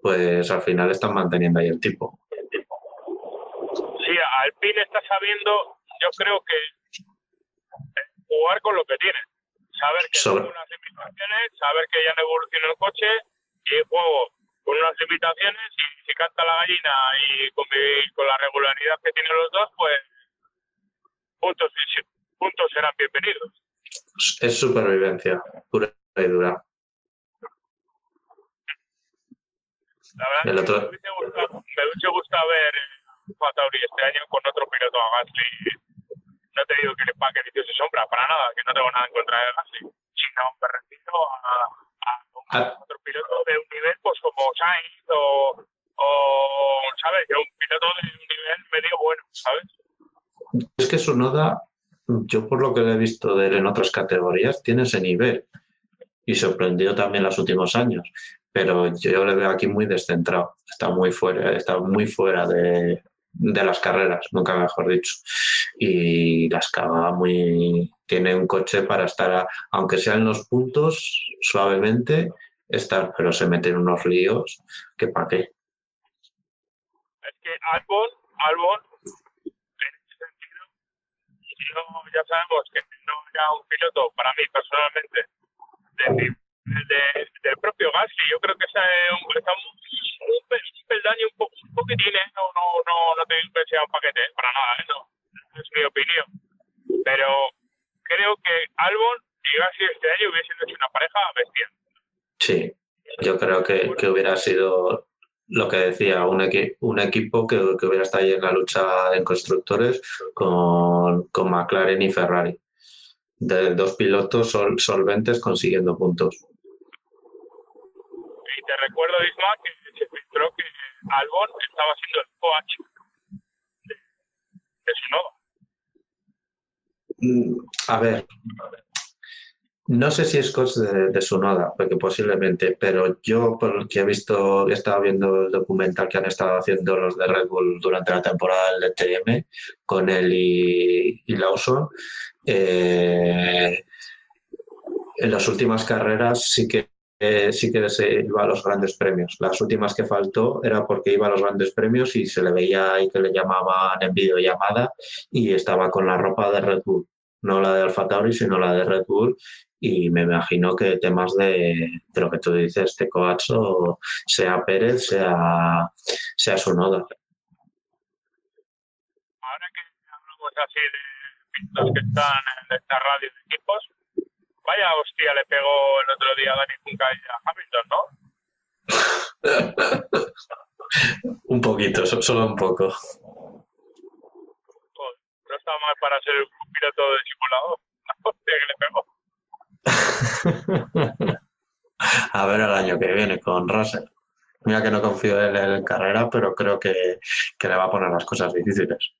pues al final están manteniendo ahí el tipo. Sí, Alpine está sabiendo, yo creo que jugar con lo que tiene saber que Sobre... unas limitaciones, saber que ya no evoluciona el coche y juego con unas limitaciones y si canta la gallina y con, con la regularidad que tienen los dos, pues puntos, puntos serán bienvenidos. Es supervivencia, pura y dura. La verdad que me, gustado, me gustado ver Fatauri este año con otro piloto a Gasly no te digo que le pague se sombra, para nada, que no tengo nada en contra de Gasly, sino me refiero a, a, ah. otro piloto de un nivel pues como Sainz o, o ¿sabes? un piloto de un nivel medio bueno, ¿sabes? Es que su noda, yo por lo que le he visto de él en otras categorías, tiene ese nivel y sorprendió también los últimos años. Pero yo le veo aquí muy descentrado, está muy fuera, está muy fuera de, de las carreras, nunca mejor dicho. Y las caga muy. Tiene un coche para estar, aunque sean los puntos, suavemente, estar, pero se meten unos líos que para qué. Es que Albon, Albon, en ese sentido, ya sabemos que no era un piloto, para mí personalmente, de, del propio Gasly. Yo creo que está, un, está un, un, peldaño un, poco, un poquitín, ¿eh? no, no, no, no te digo que sea un paquete, ¿eh? para nada, ¿eh? no, es mi opinión. Pero creo que Albon y Gasly este año hubiesen hecho una pareja bestia. Sí, yo creo que, que hubiera sido lo que decía, un, equi un equipo que, que, hubiera estado ahí en la lucha en constructores con, con McLaren y Ferrari. De dos pilotos sol, solventes consiguiendo puntos. Y te recuerdo, Isma, que se filtró que Albon estaba siendo el coach de, de. A ver, no sé si es cosa de, su noda, porque posiblemente, pero yo por que he visto, he estado viendo el documental que han estado haciendo los de Red Bull durante la temporada del DTM con él y, Lawson. Eh, en las últimas carreras sí que sí que se iba a los grandes premios. Las últimas que faltó era porque iba a los grandes premios y se le veía ahí que le llamaban en videollamada y estaba con la ropa de Red Bull no la de Alfa Tauri, sino la de Red Bull, y me imagino que temas de, de lo que tú dices, este coacho, sea Pérez, sea, sea su noda. Ahora que hablamos así de los que están en esta radio de equipos, vaya hostia le pegó el otro día a Dani Junca a Hamilton, ¿no? un poquito, solo un poco. no está mal para ser un hostia que le pegó. a ver el año que viene con Russell. Mira que no confío en él en carrera, pero creo que, que, le va a poner las cosas difíciles.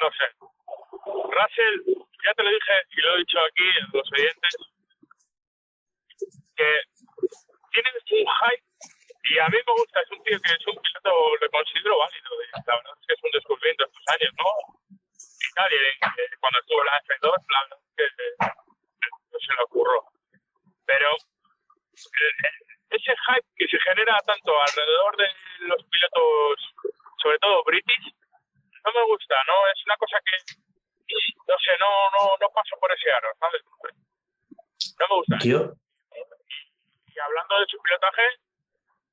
No sé. Russell, ya te lo dije y lo he dicho aquí a los oyentes, que tiene un hype y a mí me gusta, es un tío que es un piloto, le considero válido. La verdad es que es un descubrimiento estos años, ¿no? y eh, cuando estuvo la F2, la verdad que no se le ocurrió. Pero eh, ese hype que se genera tanto alrededor de los pilotos, sobre todo british, no me gusta, ¿no? Es una cosa que, no sé, no, no, no paso por ese aro, ¿sabes? No me gusta. ¿Tío? Y, y hablando de su pilotaje,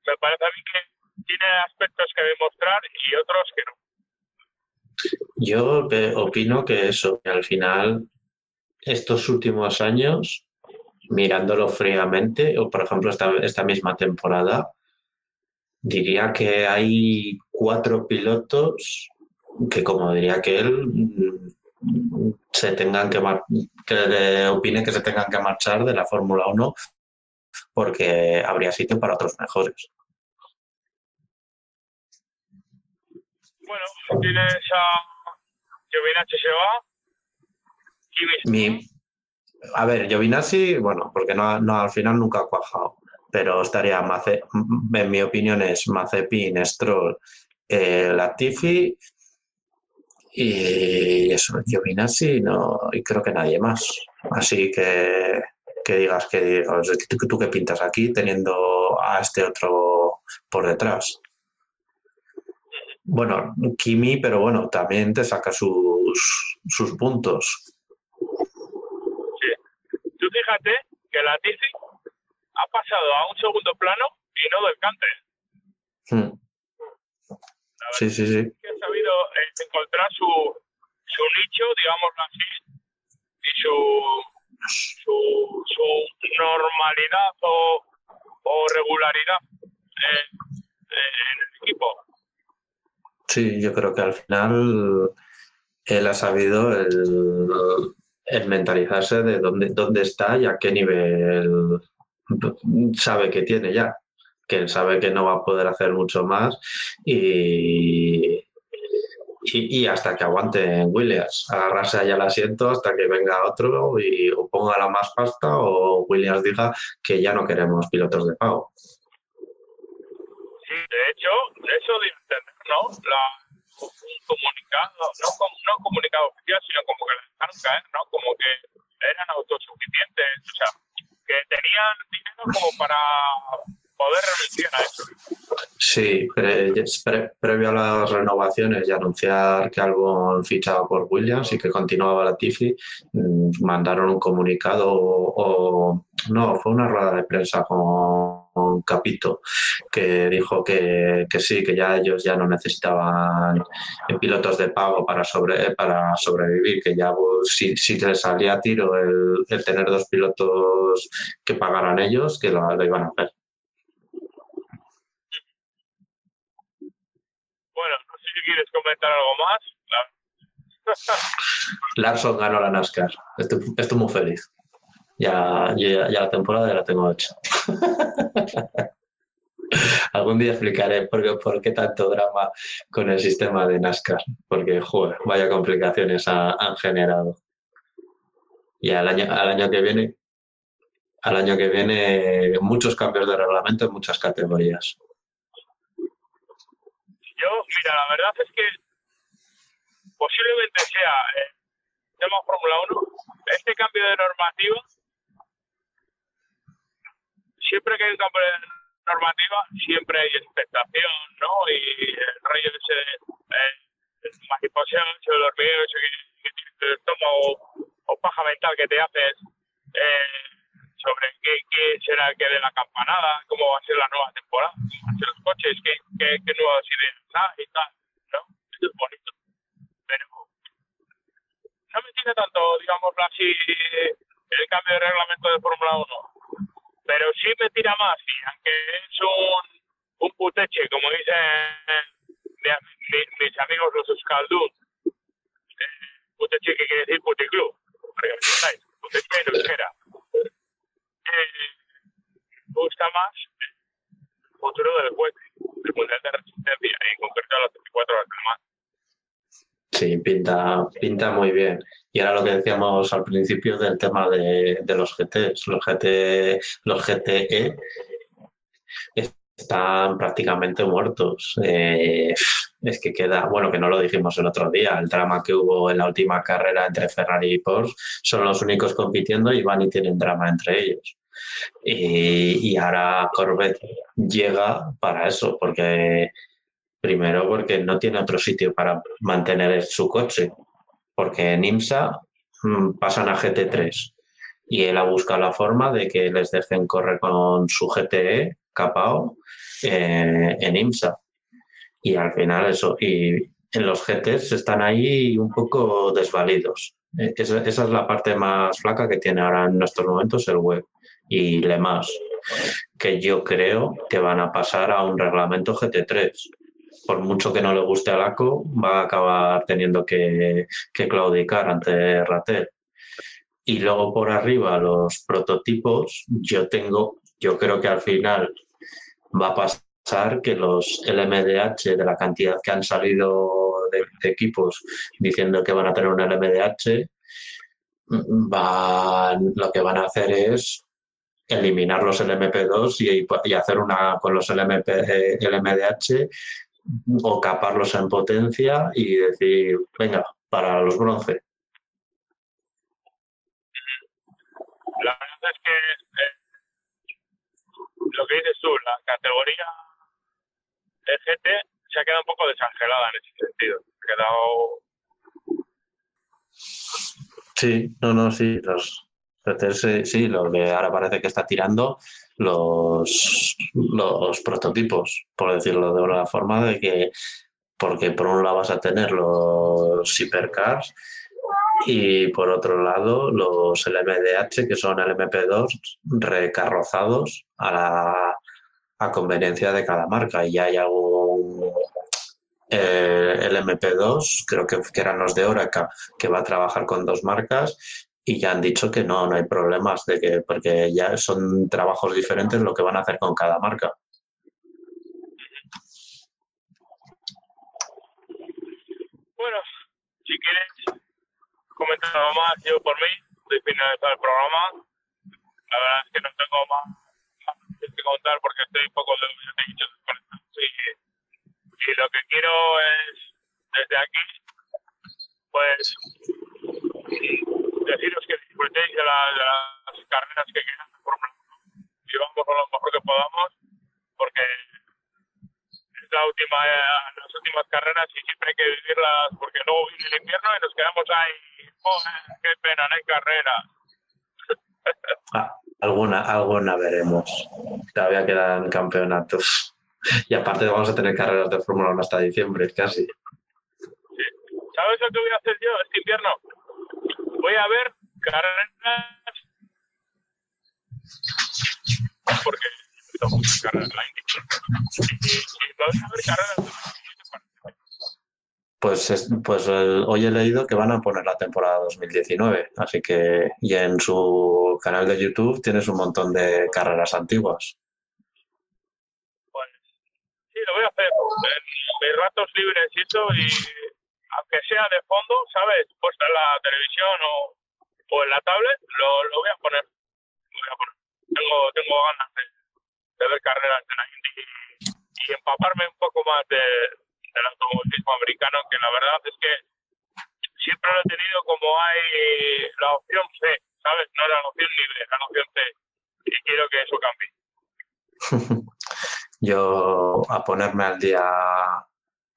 me parece a mí que tiene aspectos que demostrar y otros que no. Yo opino que eso, que al final, estos últimos años, mirándolo fríamente, o por ejemplo esta, esta misma temporada, diría que hay cuatro pilotos que, como diría que él, se tengan que, que opine que se tengan que marchar de la Fórmula 1 porque habría sitio para otros mejores. Bueno, tienes a Giovinazzi se va. Mi, a ver, Giovinazzi, bueno, porque no, no, al final nunca ha cuajado, pero estaría, Mace, en mi opinión es Mazepin, Stroll, eh, Latifi y eso, Giovinazzi no, y creo que nadie más. Así que que digas que ¿tú, tú qué pintas aquí teniendo a este otro por detrás. Bueno, Kimi, pero bueno, también te saca sus, sus puntos. Sí. Tú fíjate que la Tizi ha pasado a un segundo plano y no del cante. Hmm. Sí, sí, sí. Que ha sabido eh, encontrar su, su nicho, digámoslo así, y su, su, su normalidad o, o regularidad en, en el equipo. Sí, yo creo que al final él ha sabido el, mentalizarse de dónde, dónde está y a qué nivel sabe que tiene ya, que sabe que no va a poder hacer mucho más y, y, y hasta que aguante Williams, agarrarse allá al asiento hasta que venga otro y o ponga la más pasta o Williams diga que ya no queremos pilotos de pago. Sí, de hecho, eso de entender, ¿no? La, un comunicado, no, no un comunicado oficial, sino como que la ¿no? Como que eran autosuficientes, o sea, que tenían dinero como para poder renunciar a eso. Sí, previo a las renovaciones y anunciar que algo fichaba por Williams y que continuaba la Tiffy, mm, mandaron un comunicado o, no, fue una rueda de prensa con, Capito que dijo que, sí, que ya ellos ya no necesitaban pilotos de pago para, sobre, para sobrevivir, que ya pues, si, si les salía a tiro el, tener dos pilotos que pagaran ellos, que lo iban a hacer. Bueno, no sé si quieres comentar algo más. Larson ganó la NASCAR. Estoy, muy feliz. Ya, la temporada la tengo hecha. Algún día explicaré por qué, por qué, tanto drama con el sistema de NASCAR, porque joder, vaya complicaciones han generado. Y al año, al año que viene, al año que viene, muchos cambios de reglamento en muchas categorías. Yo, mira, la verdad es que posiblemente sea el tema Fórmula 1, este cambio de normativa, siempre que hay un cambio de normativa, siempre hay expectación, ¿no? Y el rollo de ese eh, mariposeo, ese hormiguero, ese que, que, que el estómago o paja mental que te haces eh, sobre qué, qué será que de la campanada, cómo va a ser la nueva temporada, cómo van a ser los coches, qué, qué, qué nuevas ideas y tal, ¿no? Eso es bonito. Pero no me tiene tanto, digámoslo así, el cambio de reglamento de Fórmula 1. Pero sí me tira más, y aunque es un, un puteche, como dicen mis, amigos los Euskaldun, eh, puteche que quiere decir puticlub, para que me entendáis, puteche en euskera me gusta más el futuro del web, el mundial de resistencia, y en concreto a las 24 horas más. Sí, pinta, pinta muy bien. Y ahora lo que decíamos al principio del tema de, de los GTs, los, GT, los GTE están prácticamente muertos. Eh, es que queda, bueno, que no lo dijimos el otro día, el drama que hubo en la última carrera entre Ferrari y Porsche son los únicos compitiendo y van y tienen drama entre ellos. Y, ahora Corvette llega para eso, porque primero porque no tiene otro sitio para mantener su coche, porque en IMSA mm, pasan a GT3 y él ha buscado la forma de que les dejen correr con su GTE capao en IMSA. Y al final eso, y en los GTs están ahí un poco desvalidos. Eh, esa, esa, es la parte más flaca que tiene ahora en estos momentos el web y Lemas, que yo creo que van a pasar a un reglamento GT3. Por mucho que no le guste a LACO, va a acabar teniendo que, que claudicar ante Ratel. Y luego por arriba los prototipos, yo tengo, yo creo que al final va a pasar que los LMDH, de la cantidad que han salido de, equipos diciendo que van a tener un LMDH, van, lo que van a hacer es eliminar los LMP2 y, hacer una con los LMP, LMDH o caparlos en potencia y decir, venga, para los bronce. La verdad es que eh, lo que dices tú, la categoría de GT se ha quedado un poco desangelada en ese sentido. Se ha quedado. Sí, no, no, sí. Los, sí, lo que ahora parece que está tirando los, los prototipos, por decirlo de una forma, de que, porque por un lado vas a tener los hipercars y por otro lado los LMDH, que son LMP2 recarrozados a la a conveniencia de cada marca. Y ya hay algún eh, el MP2, creo que, que, eran los de Oracle, que va a trabajar con dos marcas y ya han dicho que no, no hay problemas de que, porque ya son trabajos diferentes lo que van a hacer con cada marca. Bueno, si quieres comentado más yo por mí, estoy el programa. La verdad es que no tengo más, que contar porque estoy un poco de y, y lo que quiero es, desde aquí, pues deciros que disfrutéis de, la, de las carreras que quieran. Llevamos lo mejor que podamos porque la última, eh, las últimas carreras y siempre hay que vivirlas, porque luego viene el invierno y nos quedamos ahí, joder, qué pena, no hay carrera. Ah, alguna, alguna veremos. Todavía quedan campeonatos. Y aparte vamos a tener carreras de Fórmula 1 hasta diciembre, casi. ¿Sabes lo que voy a hacer yo este invierno? Voy a ver carreras porque muchas carreras a carreras Pues, es- pues el- hoy he leído que van a poner la temporada 2019, así que y en su canal de YouTube tienes un montón de carreras antiguas. pues sí, lo voy a hacer en mis ratos libres y eso, y aunque sea de fondo, ¿sabes? Puesta en la televisión o, o en la tablet, lo, lo voy a poner. Lo voy a poner. Tengo, tengo ganas de, de ver carreras de la Indy y, y empaparme un poco más de, del automovilismo americano, que la verdad es que siempre lo he tenido como hay la opción C, ¿sabes? No la opción B, la opción C. Y quiero que eso cambie. Yo a ponerme al día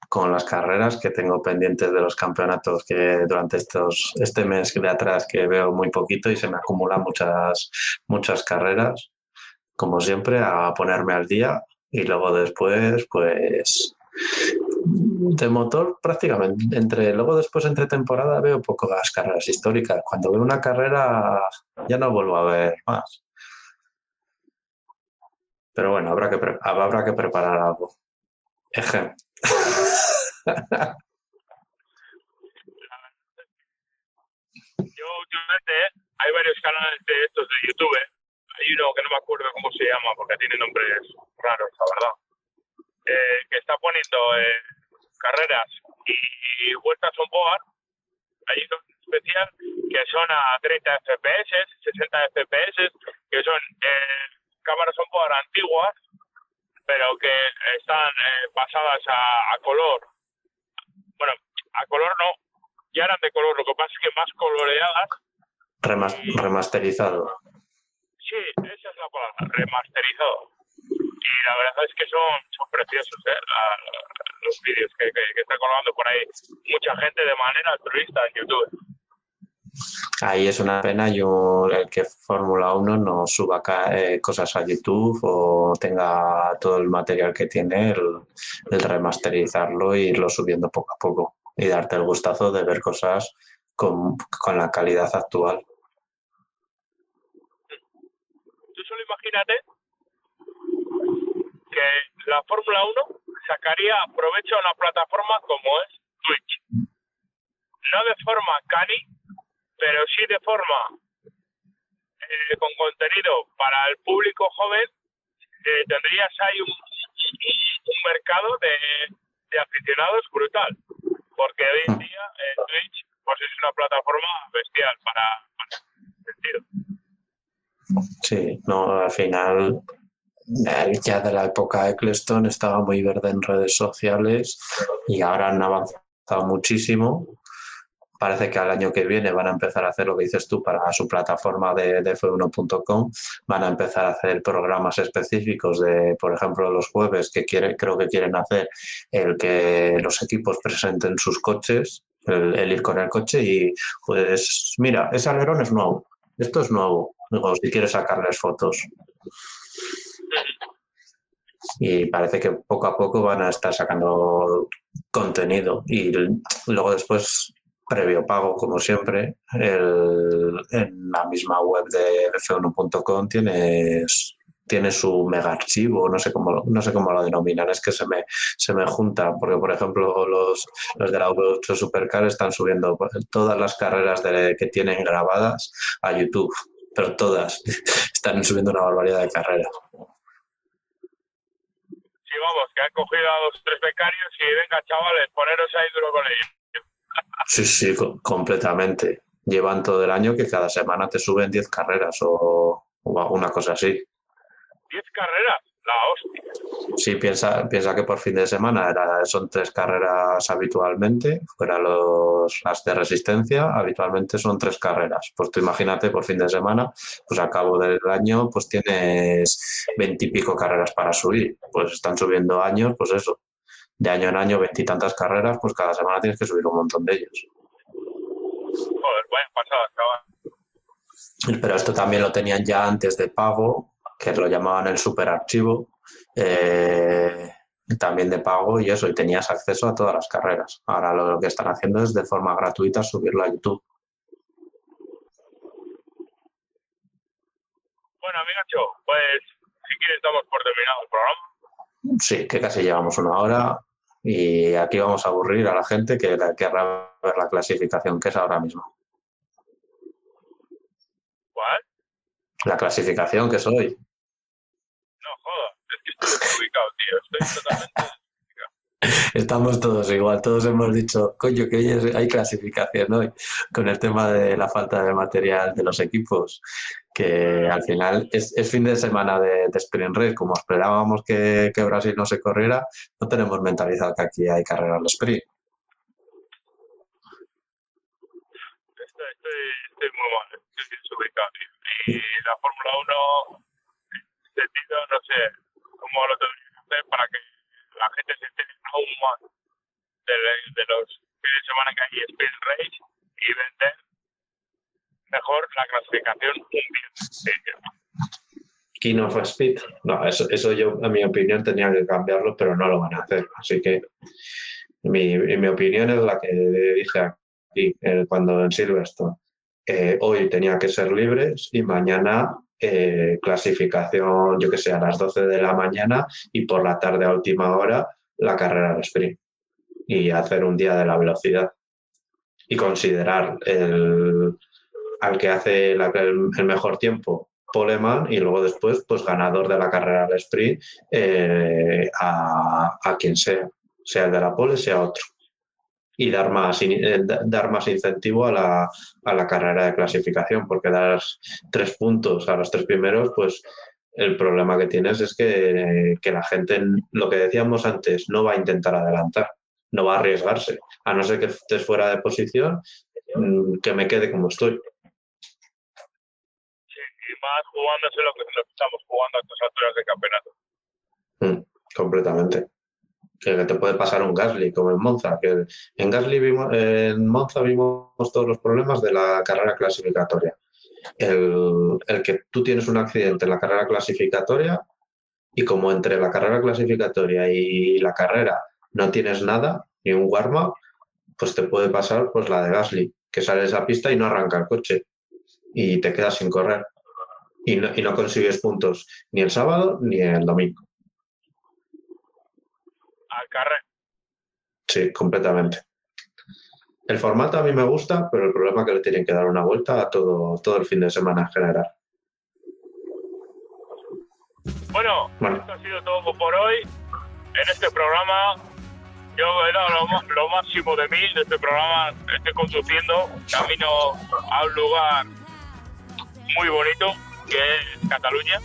con las carreras que tengo pendientes de los campeonatos que durante estos este mes de atrás que veo muy poquito y se me acumulan muchas muchas carreras como siempre a ponerme al día y luego después pues de motor prácticamente entre luego después entre temporada veo pocas carreras históricas cuando veo una carrera ya no vuelvo a ver más pero bueno habrá que habrá que preparar algo Eje. Yo últimamente ¿eh? hay varios canales de estos de YouTube. ¿Eh? Hay uno que no me acuerdo cómo se llama porque tiene nombres raros, la verdad. Eh, que está poniendo eh, carreras y, y vueltas on board. Hay uno especial que son a 30 FPS, 60 FPS, que son eh, cámaras on board antiguas, pero que están eh, pasadas a, a color. Bueno, a color no, ya eran de color, lo que pasa es que más coloreadas. Remas- remasterizado Sí, esa es la palabra, remasterizado. Y la verdad es que son, preciosos, ¿eh? Los vídeos que, está colgando por ahí mucha gente de manera altruista en YouTube. Ahí es una pena el que Fórmula 1 no suba eh, cosas a YouTube o tenga todo el material que tiene, el, remasterizarlo e irlo subiendo poco a poco y darte el gustazo de ver cosas con la calidad actual. Tú solo imagínate que la Fórmula 1 sacaría provecho a una plataforma como es Twitch. No de forma cani, pero sí de forma eh, con contenido para el público joven. eh, tendrías ahí un, mercado de, aficionados brutal. Porque hoy en día eh, Twitch pues es una plataforma bestial para, para sentido. Sí, no, al final ya de la época Eccleston estaba muy verde en redes sociales y ahora han avanzado muchísimo. Parece que al año que viene van a empezar a hacer lo que dices tú para su plataforma de, de F1.com. Van a empezar a hacer programas específicos de, por ejemplo, los jueves que quiere, creo que quieren hacer el que los equipos presenten sus coches, el, el ir con el coche y pues mira, ese alerón es nuevo, esto es nuevo. Digo, si quieres sacarles fotos. Y parece que poco a poco van a estar sacando contenido. Y luego después, previo pago, como siempre, el- en la misma web de f1.com tienes tiene su mega archivo, no sé cómo, no sé cómo lo denominan, es que se me, se me junta, porque por ejemplo los, los de la V8 Supercar están subiendo todas las carreras de- que tienen grabadas a YouTube, pero todas están subiendo una barbaridad de carreras. Sí, vamos, que han cogido a dos tres becarios y venga, chavales, poneros ahí duro con ellos. Sí, sí, co- completamente. Llevan todo el año que cada semana te suben 10 carreras o, o una cosa así. Diez carreras. La hostia. Sí, piensa, piensa que por fin de semana era, son tres carreras habitualmente, fuera los, las de resistencia, habitualmente son tres carreras. Pues tú imagínate por fin de semana, pues a cabo del año, pues tienes veintipico carreras para subir. Pues están subiendo años, pues eso, de año en año veintitantas carreras, pues cada semana tienes que subir un montón de ellos. Joder, vaya pasada, chaval. Pero esto también lo tenían ya antes de pago, que lo llamaban el superarchivo, eh, también de pago y eso, y tenías acceso a todas las carreras. Ahora lo que están haciendo es de forma gratuita subirlo a YouTube. Bueno, amigacho, pues si quieres damos por terminado el programa. Sí, que casi llevamos una hora y aquí vamos a aburrir a la gente que querrá ver la clasificación que es ahora mismo. ¿Cuál? La clasificación que es hoy. No jodas, es que estoy desubicado, tío. Estoy totalmente. Estamos todos igual, todos hemos dicho, coño, que hoy es- hay clasificación hoy, con el tema de la falta de material de los equipos, que al final es, es fin de semana de, de Sprint Race, como esperábamos que, que Brasil no se corriera, no tenemos mentalizado que aquí hay carreras de sprint. Estoy, estoy, estoy muy mal, estoy desubicado, tío. Y la Fórmula 1, en ese sentido, no sé cómo lo tendría que hacer para que la gente se entere aún más de, de los fines de semana que hay Sprint Race y vender mejor la clasificación un viernes. King of Speed. No, eso, eso yo, en mi opinión, tenía que cambiarlo, pero no lo van a hacer. Así que mi, mi opinión es la que dije aquí eh, cuando en Silverstone. Eh, hoy tenía que ser libres y mañana eh, clasificación, yo que sé, a las 12 de la mañana y por la tarde a última hora la carrera de sprint. Y hacer un día de la velocidad. Y considerar el, al que hace el mejor tiempo poleman y luego después pues ganador de la carrera del sprint eh, a, a quien sea, sea el de la pole, sea otro. Y dar más, eh, da- dar más incentivo a la, a la carrera de clasificación, porque dar tres puntos a los tres primeros, pues el problema que tienes es que, que la gente, lo que decíamos antes, no va a intentar adelantar, no va a arriesgarse, a no ser que estés fuera de posición, mm, que me quede como estoy. y más jugándose lo que estamos jugando a estas alturas de campeonato. Mm, completamente. Que te puede pasar un Gasly como en Monza. Que en Gasly vimos, en Monza vimos todos los problemas de la carrera clasificatoria. El, el que tú tienes un accidente en la carrera clasificatoria y como entre la carrera clasificatoria y la carrera no tienes nada, ni un warm pues te puede pasar pues la de Gasly, que sales a pista y no arranca el coche y te quedas sin correr. Y no, y no consigues puntos ni el sábado ni el domingo. Al carrer. Sí, completamente. El formato a mí me gusta, pero el problema es que le tienen que dar una vuelta a todo, todo el fin de semana en general. Bueno, Bueno. esto ha sido todo por hoy. En este programa, yo he dado lo, lo máximo de mí de este programa. Estoy conduciendo camino a un lugar muy bonito, que es Cataluña.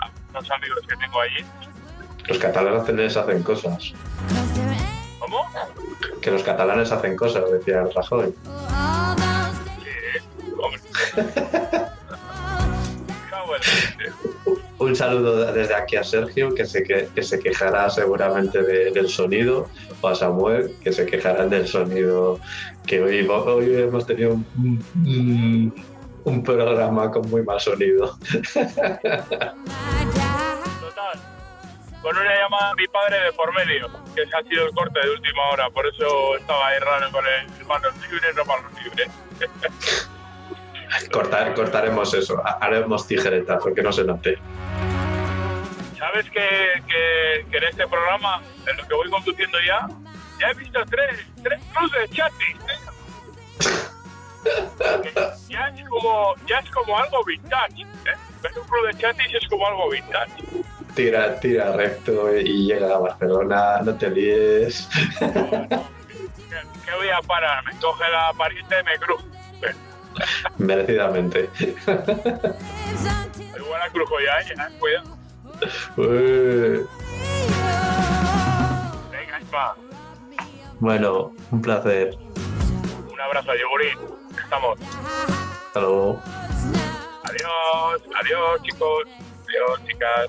A unos amigos que tengo allí. Los catalanes hacen cosas. ¿Cómo? Que los catalanes hacen cosas, decía Rajoy. Un saludo desde aquí a Sergio, que se, que, que se quejará seguramente de- del sonido, o a Samuel, que se quejarán del sonido, que hoy, hoy hemos tenido un, un- un programa con muy mal sonido. Con una llamada a mi padre de por medio, que ha sido el corte de última hora, por eso estaba ahí raro con el manos libres, no manos libres. Cortar, cortaremos eso, ha- haremos tijeretazo, que no se note. ¿Sabes que, que, que en este programa, en lo que voy conduciendo ya, ya he visto tres, tres cruz de chatis? Que Ya es como, ya es como algo vintage, ¿eh? Ver un club de chatis es como algo vintage tira, tira recto eh, y llega a Barcelona, no te olvides. ¿Qué voy a parar? Me coge la pariente y me cruzo. Merecidamente. Igual la crujo ya, ya, cuidado. Venga, Isma. Bueno, un placer. Un abrazo, a Yogurín. Estamos. Hasta luego. Adiós, adiós, chicos. Adiós, chicas.